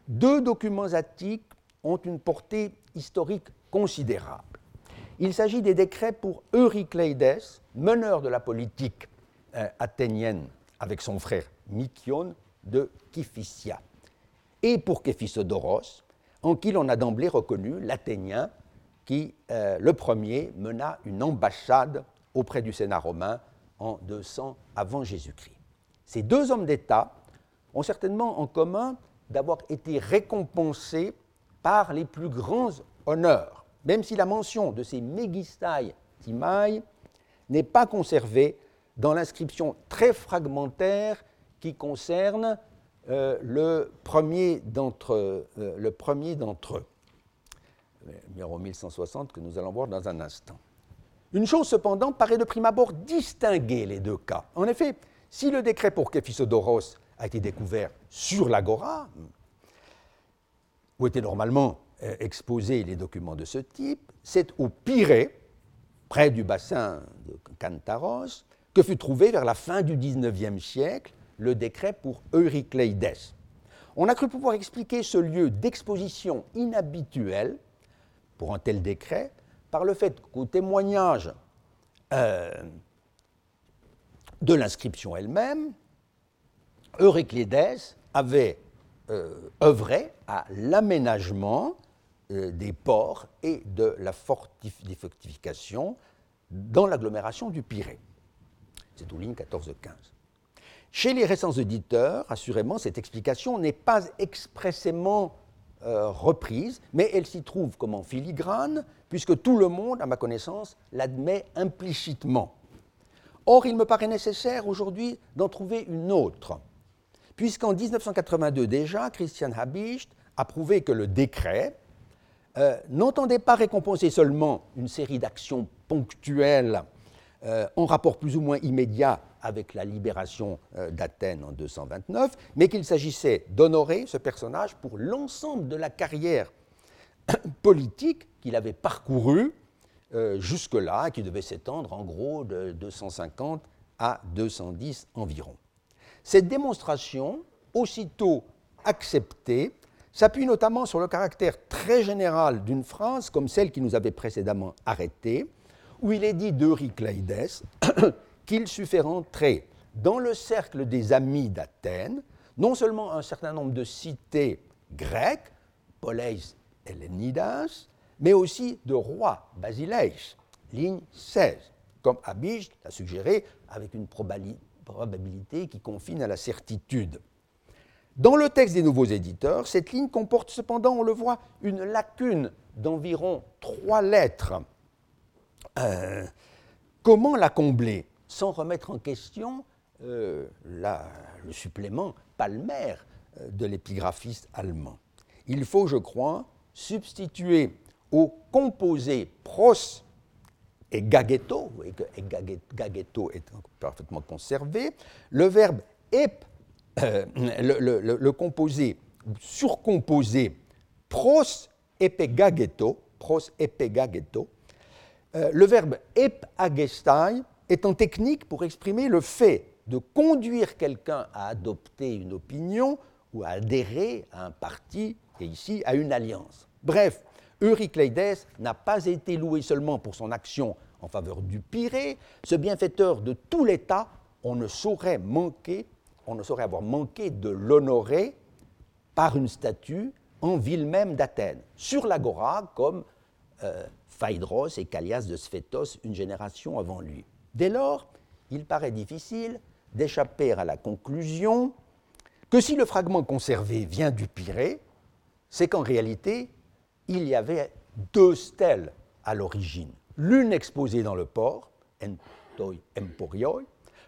deux documents attiques ont une portée historique considérable. Il s'agit des décrets pour Eurycleides, meneur de la politique euh, athénienne avec son frère Mykion de Kiphysia, et pour Képhisodoros, en qui l'on a d'emblée reconnu l'Athénien qui, euh, le premier, mena une ambassade auprès du Sénat romain en 200 avant Jésus-Christ. Ces deux hommes d'État ont certainement en commun d'avoir été récompensés par les plus grands honneurs, même si la mention de ces Megistai Timai n'est pas conservée dans l'inscription très fragmentaire qui concerne euh, euh, le premier d'entre eux, numéro 1160 que nous allons voir dans un instant. Une chose cependant paraît de prime abord distinguer les deux cas. En effet, si le décret pour Képhisodoros a été découvert sur l'agora, où étaient normalement euh, exposés les documents de ce type, c'est au Pirée, près du bassin de Cantaros, que fut trouvé vers la fin du XIXe siècle le décret pour Eurycleides. On a cru pouvoir expliquer ce lieu d'exposition inhabituel pour un tel décret par le fait qu'au témoignage euh, de l'inscription elle-même, Eurycleides avait euh, œuvré à l'aménagement euh, des ports et de la fortification dans l'agglomération du Pirée. C'est aux lignes 14-15. Chez les récents auditeurs, assurément, cette explication n'est pas expressément euh, reprise, mais elle s'y trouve comme en filigrane, puisque tout le monde, à ma connaissance, l'admet implicitement. Or, il me paraît nécessaire aujourd'hui d'en trouver une autre, puisqu'en 1982 déjà, Christian Habicht a prouvé que le décret euh, n'entendait pas récompenser seulement une série d'actions ponctuelles euh, en rapport plus ou moins immédiat avec la libération euh, d'Athènes en 229, mais qu'il s'agissait d'honorer ce personnage pour l'ensemble de la carrière politique qu'il avait parcourue euh, jusque-là, qui devait s'étendre en gros de 250 à 210 environ. Cette démonstration, aussitôt acceptée, s'appuie notamment sur le caractère très général d'une phrase comme celle qui nous avait précédemment arrêtée, où il est dit d'Eurycleides qu'il faire entrer dans le cercle des amis d'Athènes non seulement un certain nombre de cités grecques, Poleis et Lénidas, mais aussi de rois, Basileis, ligne 16, comme Abige l'a suggéré, avec une probabilité qui confine à la certitude. Dans le texte des nouveaux éditeurs, cette ligne comporte cependant, on le voit, une lacune d'environ trois lettres. Euh, comment la combler sans remettre en question euh, le supplément palmaire euh, de l'épigraphiste allemand? Il faut, je crois, substituer au composé pros et gagetto, et gagetto est parfaitement conservé, le verbe ep, le, composé surcomposé pros epegageto, pros epegageto, euh, le verbe epagestai est en technique pour exprimer le fait de conduire quelqu'un à adopter une opinion ou à adhérer à un parti et ici à une alliance. Bref, Eurycleides n'a pas été loué seulement pour son action en faveur du Pirée, ce bienfaiteur de tout l'État, on ne saurait manquer, on ne saurait avoir manqué de l'honorer par une statue en ville même d'Athènes, sur l'agora, comme euh, Phaedros et Callias de Sphétos une génération avant lui. Dès lors, il paraît difficile d'échapper à la conclusion que si le fragment conservé vient du Pirée, c'est qu'en réalité, il y avait deux stèles à l'origine. L'une exposée dans le port, entoi emporioi,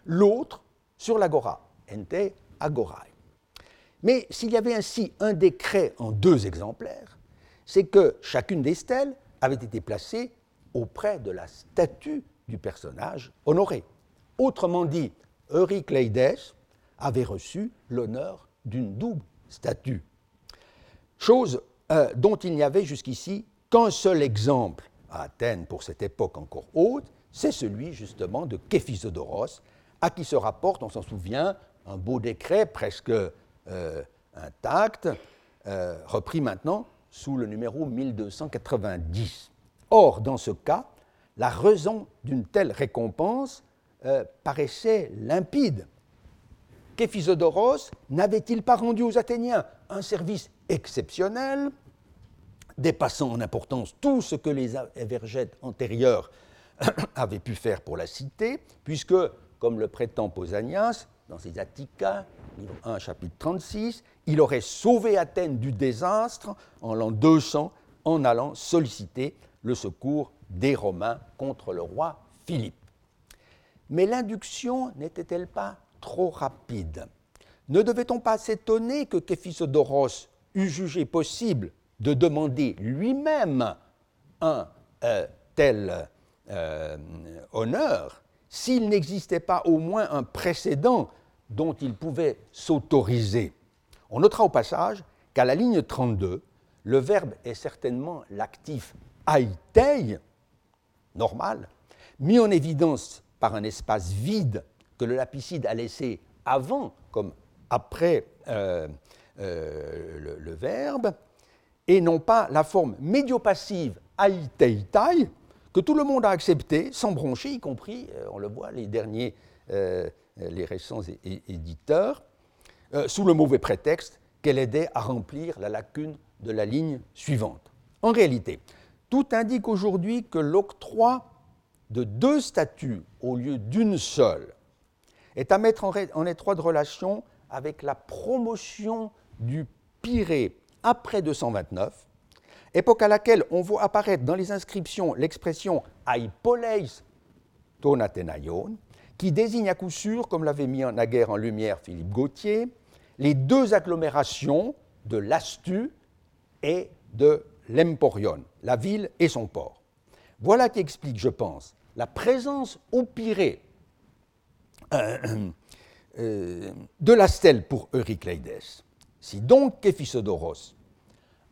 l'autre sur l'agora, ente agorai. Mais s'il y avait ainsi un décret en deux exemplaires, c'est que chacune des stèles avait été placée auprès de la statue du personnage honoré. Autrement dit, Eurycleides avait reçu l'honneur d'une double statue, chose euh, dont il n'y avait jusqu'ici qu'un seul exemple à Athènes pour cette époque encore haute, c'est celui justement de Képhisodoros, à qui se rapporte, on s'en souvient, un beau décret presque euh, intact, euh, repris maintenant sous le numéro 1290. Or, dans ce cas, la raison d'une telle récompense euh, paraissait limpide. Képhisodoros n'avait-il pas rendu aux Athéniens un service exceptionnel, dépassant en importance tout ce que les évergètes antérieurs avaient pu faire pour la cité, puisque, comme le prétend Pausanias dans ses Attica, livre 1, chapitre 36, il aurait sauvé Athènes du désastre en l'an 200 en allant solliciter le secours des Romains contre le roi Philippe. Mais l'induction n'était-elle pas trop rapide? Ne devait-on pas s'étonner que Képhisodoros eût jugé possible de demander lui-même un euh, tel euh, honneur s'il n'existait pas au moins un précédent dont il pouvait s'autoriser. On notera au passage qu'à la ligne 32, le verbe est certainement l'actif aitei, normal, mis en évidence par un espace vide que le lapicide a laissé avant comme après euh, euh, le, verbe, et non pas la forme médiopassive aiteitai, que tout le monde a accepté sans broncher, y compris, euh, on le voit, les derniers les récents éditeurs, euh, sous le mauvais prétexte qu'elle aidait à remplir la lacune de la ligne suivante. En réalité, tout indique aujourd'hui que l'octroi de deux statuts au lieu d'une seule est à mettre en, étroite relation avec la promotion du Pirée après 229, époque à laquelle on voit apparaître dans les inscriptions l'expression aipoleis ton Athénaïon, qui désigne à coup sûr, comme l'avait mis en guerre en lumière Philippe Gauthier, les deux agglomérations de l'Astu et de l'Emporion, la ville et son port. Voilà qui explique, je pense, la présence au Pirée euh, euh, de la stèle pour Eurycleides. Si donc Képhisodoros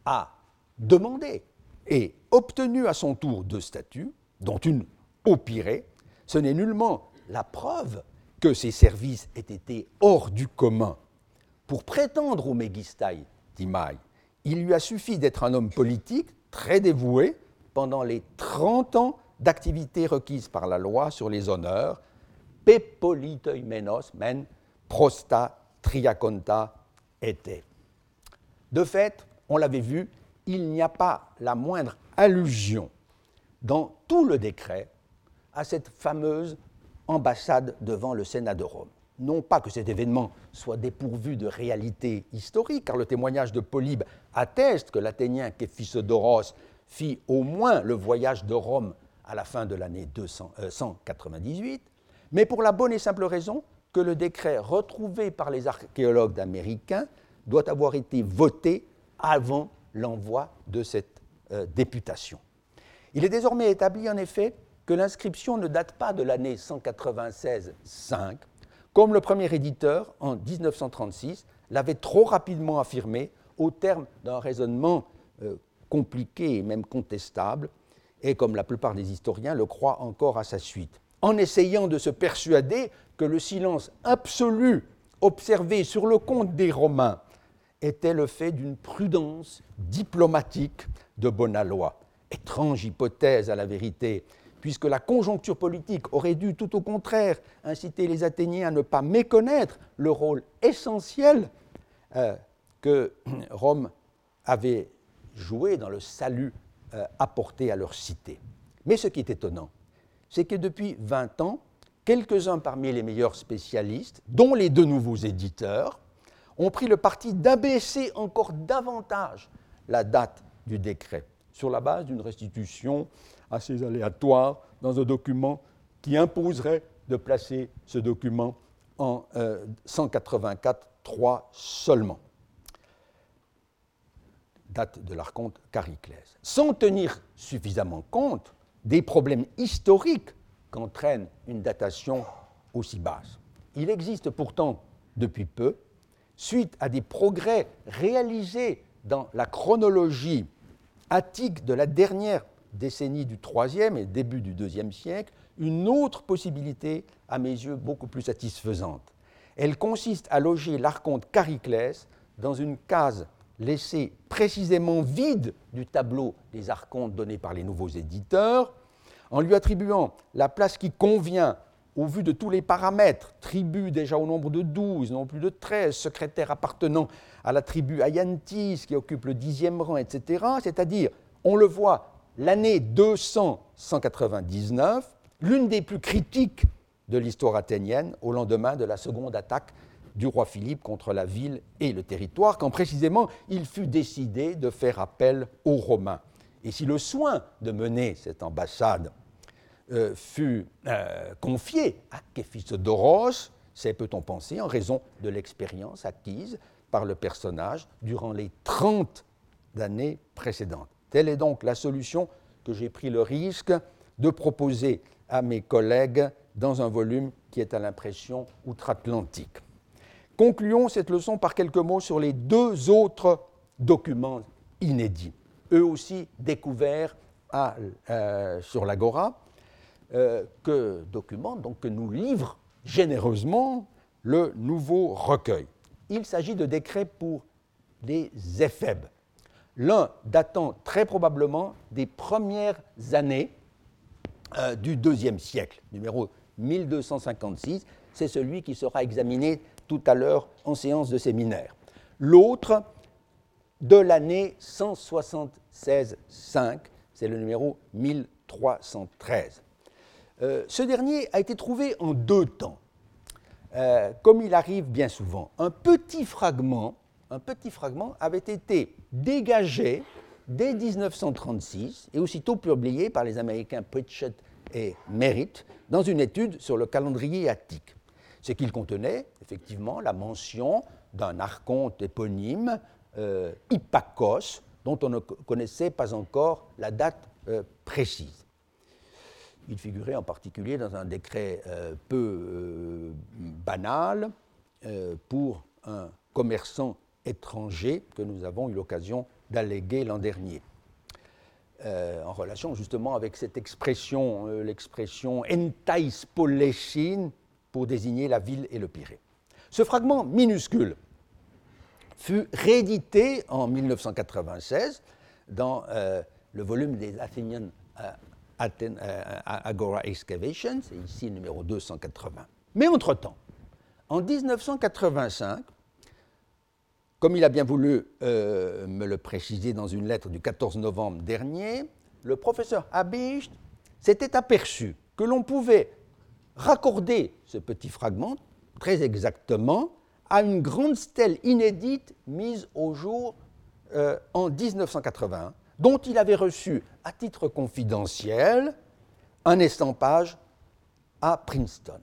a demandé et obtenu à son tour deux statues, dont une au Pirée, ce n'est nullement la preuve que ses services aient été hors du commun. Pour prétendre au Mégistai d'Imaï, il lui a suffi d'être un homme politique très dévoué pendant les 30 ans d'activité requise par la loi sur les honneurs, menos men prosta triaconta était. De fait, on l'avait vu, il n'y a pas la moindre allusion dans tout le décret à cette fameuse ambassade devant le Sénat de Rome. Non pas que cet événement soit dépourvu de réalité historique, car le témoignage de Polybe atteste que l'Athénien Képhisodoros fit au moins le voyage de Rome à la fin de l'année 198, euh, mais pour la bonne et simple raison que le décret retrouvé par les archéologues américains doit avoir été voté avant l'envoi de cette euh, députation. Il est désormais établi en effet que l'inscription ne date pas de l'année 196-5, comme le premier éditeur, en 1936, l'avait trop rapidement affirmé au terme d'un raisonnement euh, compliqué et même contestable, et comme la plupart des historiens le croient encore à sa suite, en essayant de se persuader que le silence absolu observé sur le compte des Romains était le fait d'une prudence diplomatique de Bonalois. Étrange hypothèse à la vérité, puisque la conjoncture politique aurait dû tout au contraire inciter les Athéniens à ne pas méconnaître le rôle essentiel euh, que Rome avaient joué dans le salut euh, apporté à leur cité. Mais ce qui est étonnant, c'est que depuis 20 ans, quelques-uns parmi les meilleurs spécialistes, dont les deux nouveaux éditeurs, ont pris le parti d'abaisser encore davantage la date du décret, sur la base d'une restitution assez aléatoire dans un document qui imposerait de placer ce document en 184 3 seulement. Date de l'archonte Cariclès. Sans tenir suffisamment compte des problèmes historiques qu'entraîne une datation aussi basse. Il existe pourtant depuis peu, suite à des progrès réalisés dans la chronologie attique de la dernière décennie du IIIe et début du IIe siècle, une autre possibilité, à mes yeux, beaucoup plus satisfaisante. Elle consiste à loger l'archonte Cariclès dans une case laissée précisément vide du tableau des archontes donné par les nouveaux éditeurs, en lui attribuant la place qui convient au vu de tous les paramètres, tribu déjà au nombre de 12, non plus de 13, secrétaire appartenant à la tribu Ayantis qui occupe le dixième rang, etc. C'est-à-dire, on le voit, l'année 299, l'une des plus critiques de l'histoire athénienne au lendemain de la seconde attaque du roi Philippe contre la ville et le territoire, quand précisément il fut décidé de faire appel aux Romains. Et si le soin de mener cette ambassade euh, fut euh, confié à Képhisodoros, c'est, peut-on penser, en raison de l'expérience acquise par le personnage durant les 30 années précédentes. Telle est donc la solution que j'ai pris le risque de proposer à mes collègues dans un volume qui est à l'impression outre-Atlantique. Concluons cette leçon par quelques mots sur les deux autres documents inédits, eux aussi découverts euh, sur l'Agora, euh, que que nous livre généreusement le nouveau recueil. Il s'agit de décrets pour les éphèbes, l'un datant très probablement des premières années euh, du deuxième siècle, numéro 1256. C'est celui qui sera examiné tout à l'heure en séance de séminaire. L'autre, de l'année 176-5, c'est le numéro 1313. Euh, ce dernier a été trouvé en deux temps. Euh, comme il arrive bien souvent, un petit fragment, un petit fragment avait été dégagé dès 1936 et aussitôt publié par les Américains Pritchett et Merritt dans une étude sur le calendrier attique. Ce qu'il contenait, effectivement, la mention d'un archonte éponyme, euh, Hippacos, dont on ne connaissait pas encore la date euh, précise. Il figurait en particulier dans un décret euh, peu banal pour un commerçant étranger que nous avons eu l'occasion d'alléguer l'an dernier. Euh, en relation justement avec cette expression, euh, l'expression entais pour désigner la ville et le Pirée. Ce fragment minuscule fut réédité en 1996 dans euh, le volume des Athenian Agora Excavations, ici numéro 280. Mais entre-temps, en 1985, comme il a bien voulu euh, me le préciser dans une lettre du 14 novembre dernier, le professeur Habicht s'était aperçu que l'on pouvait raccorder ce petit fragment très exactement à une grande stèle inédite mise au jour euh, en 1981, dont il avait reçu à titre confidentiel un estampage à Princeton.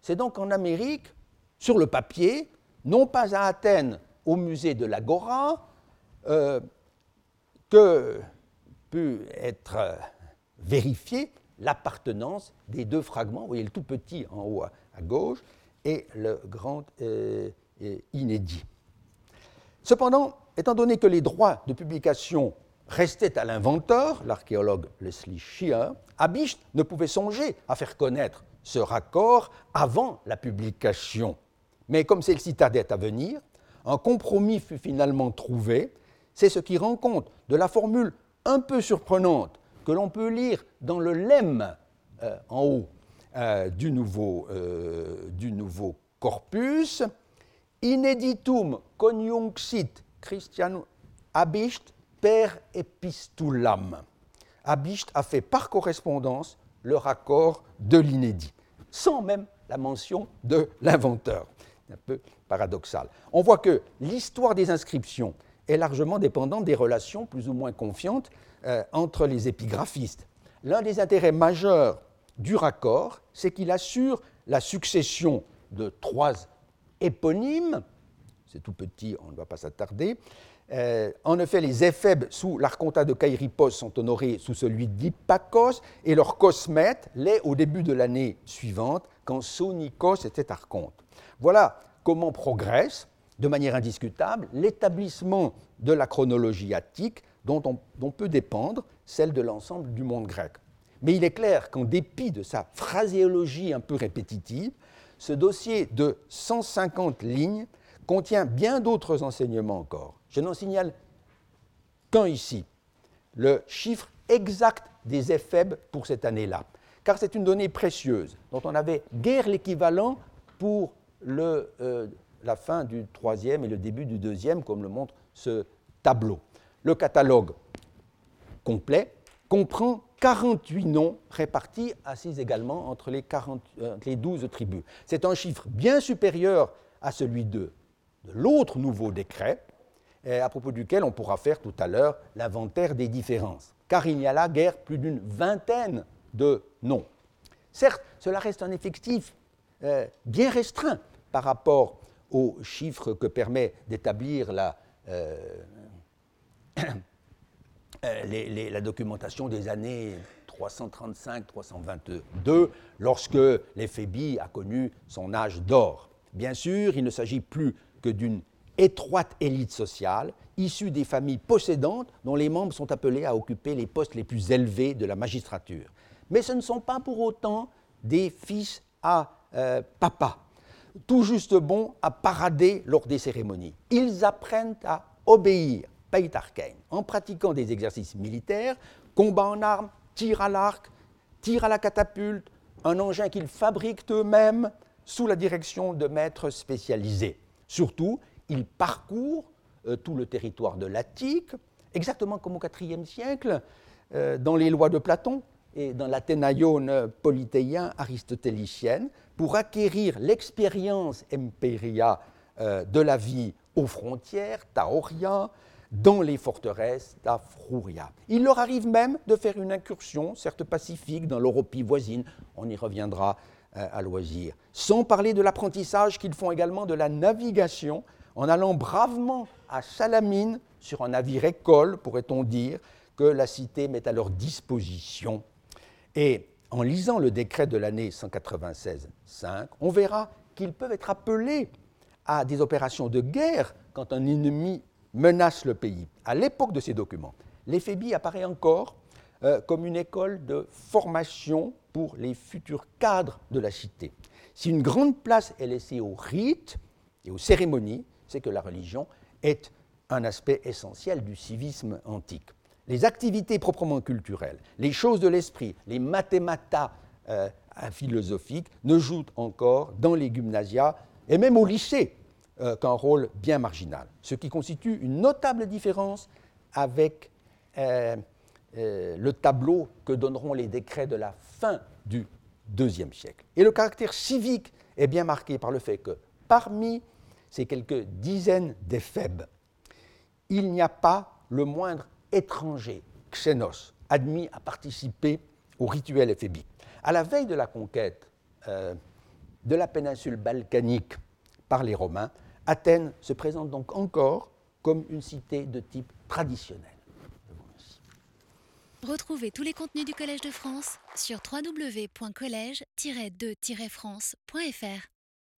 C'est donc en Amérique, sur le papier, non pas à Athènes, au musée de l'Agora euh, que pu être euh, vérifiée l'appartenance des deux fragments. Vous voyez le tout petit en haut à, gauche et le grand euh, inédit. Cependant, étant donné que les droits de publication restaient à l'inventeur, l'archéologue Leslie Shear, Abish ne pouvait songer à faire connaître ce raccord avant la publication. Mais comme celle-ci tardait à venir, un compromis fut finalement trouvé. C'est ce qui rend compte de la formule un peu surprenante que l'on peut lire dans le lemme euh, en haut euh, du, nouveau, euh, du, nouveau, corpus. Ineditum conjunxit Christianum Abicht per epistulam. Abicht a fait par correspondance le raccord de l'inédit, sans même la mention de l'inventeur. Un peu paradoxal. On voit que l'histoire des inscriptions est largement dépendante des relations plus ou moins confiantes euh, entre les épigraphistes. L'un des intérêts majeurs du raccord, c'est qu'il assure la succession de trois éponymes, c'est tout petit, on ne va pas s'attarder. Euh, en effet, les éphèbes sous l'archontat de Kairipos sont honorés sous celui d'Hippakos et leur cosmète l'est au début de l'année suivante, quand Sonikos était archonte. Voilà comment progresse, de manière indiscutable, l'établissement de la chronologie attique dont, dont peut dépendre celle de l'ensemble du monde grec. Mais il est clair qu'en dépit de sa phraséologie un peu répétitive, ce dossier de 150 lignes contient bien d'autres enseignements encore. Je n'en signale qu'un ici, le chiffre exact des éphèbes pour cette année-là, car c'est une donnée précieuse dont on n'avait guère l'équivalent pour euh, la fin du troisième et le début du deuxième, comme le montre ce tableau. Le catalogue complet comprend 48 noms répartis assez également entre les, 40, euh, les 12 tribus. C'est un chiffre bien supérieur à celui de, de l'autre nouveau décret, à propos duquel on pourra faire tout à l'heure l'inventaire des différences, car il n'y a là guère plus d'une vingtaine de noms. Certes, cela reste un effectif euh, bien restreint par rapport aux chiffres que permet d'établir la, euh, euh, la documentation des années 335-322, lorsque l'Éphébie a connu son âge d'or. Bien sûr, il ne s'agit plus que d'une étroite élite sociale, issue des familles possédantes dont les membres sont appelés à occuper les postes les plus élevés de la magistrature. Mais ce ne sont pas pour autant des fils à euh, papa, tout juste bons à parader lors des cérémonies. Ils apprennent à obéir, peitarkein, en pratiquant des exercices militaires, combat en armes, tir à l'arc, tir à la catapulte, un engin qu'ils fabriquent eux-mêmes sous la direction de maîtres spécialisés. Surtout, ils parcourent euh, tout le territoire de l'Attique, exactement comme au IVe siècle, euh, dans les lois de Platon et dans l'Athénaïon polythéien aristotélicienne, pour acquérir l'expérience impéria euh, de la vie aux frontières, Taoria, dans les forteresses d'Afrouria. Il leur arrive même de faire une incursion, certes pacifique, dans l'Europie voisine, on y reviendra à loisir, sans parler de l'apprentissage qu'ils font également de la navigation en allant bravement à Salamine sur un navire école, pourrait-on dire, que la cité met à leur disposition. Et en lisant le décret de l'année 196-5, on verra qu'ils peuvent être appelés à des opérations de guerre quand un ennemi menace le pays. À l'époque de ces documents, l'éphébie apparaît encore euh, comme une école de formation pour les futurs cadres de la cité. Si une grande place est laissée aux rites et aux cérémonies, c'est que la religion est un aspect essentiel du civisme antique. Les activités proprement culturelles, les choses de l'esprit, les mathématas euh, philosophiques ne jouent encore dans les gymnasia et même au lycée euh, qu'un rôle bien marginal, ce qui constitue une notable différence avec euh, le tableau que donneront les décrets de la fin du IIe siècle. Et le caractère civique est bien marqué par le fait que parmi ces quelques dizaines d'éphèbes, il n'y a pas le moindre étranger, xénos, admis à participer au rituel éphébique. À la veille de la conquête euh, de la péninsule balkanique par les Romains, Athènes se présente donc encore comme une cité de type traditionnel. Retrouvez tous les contenus du Collège de France sur www.colège-2-france.fr.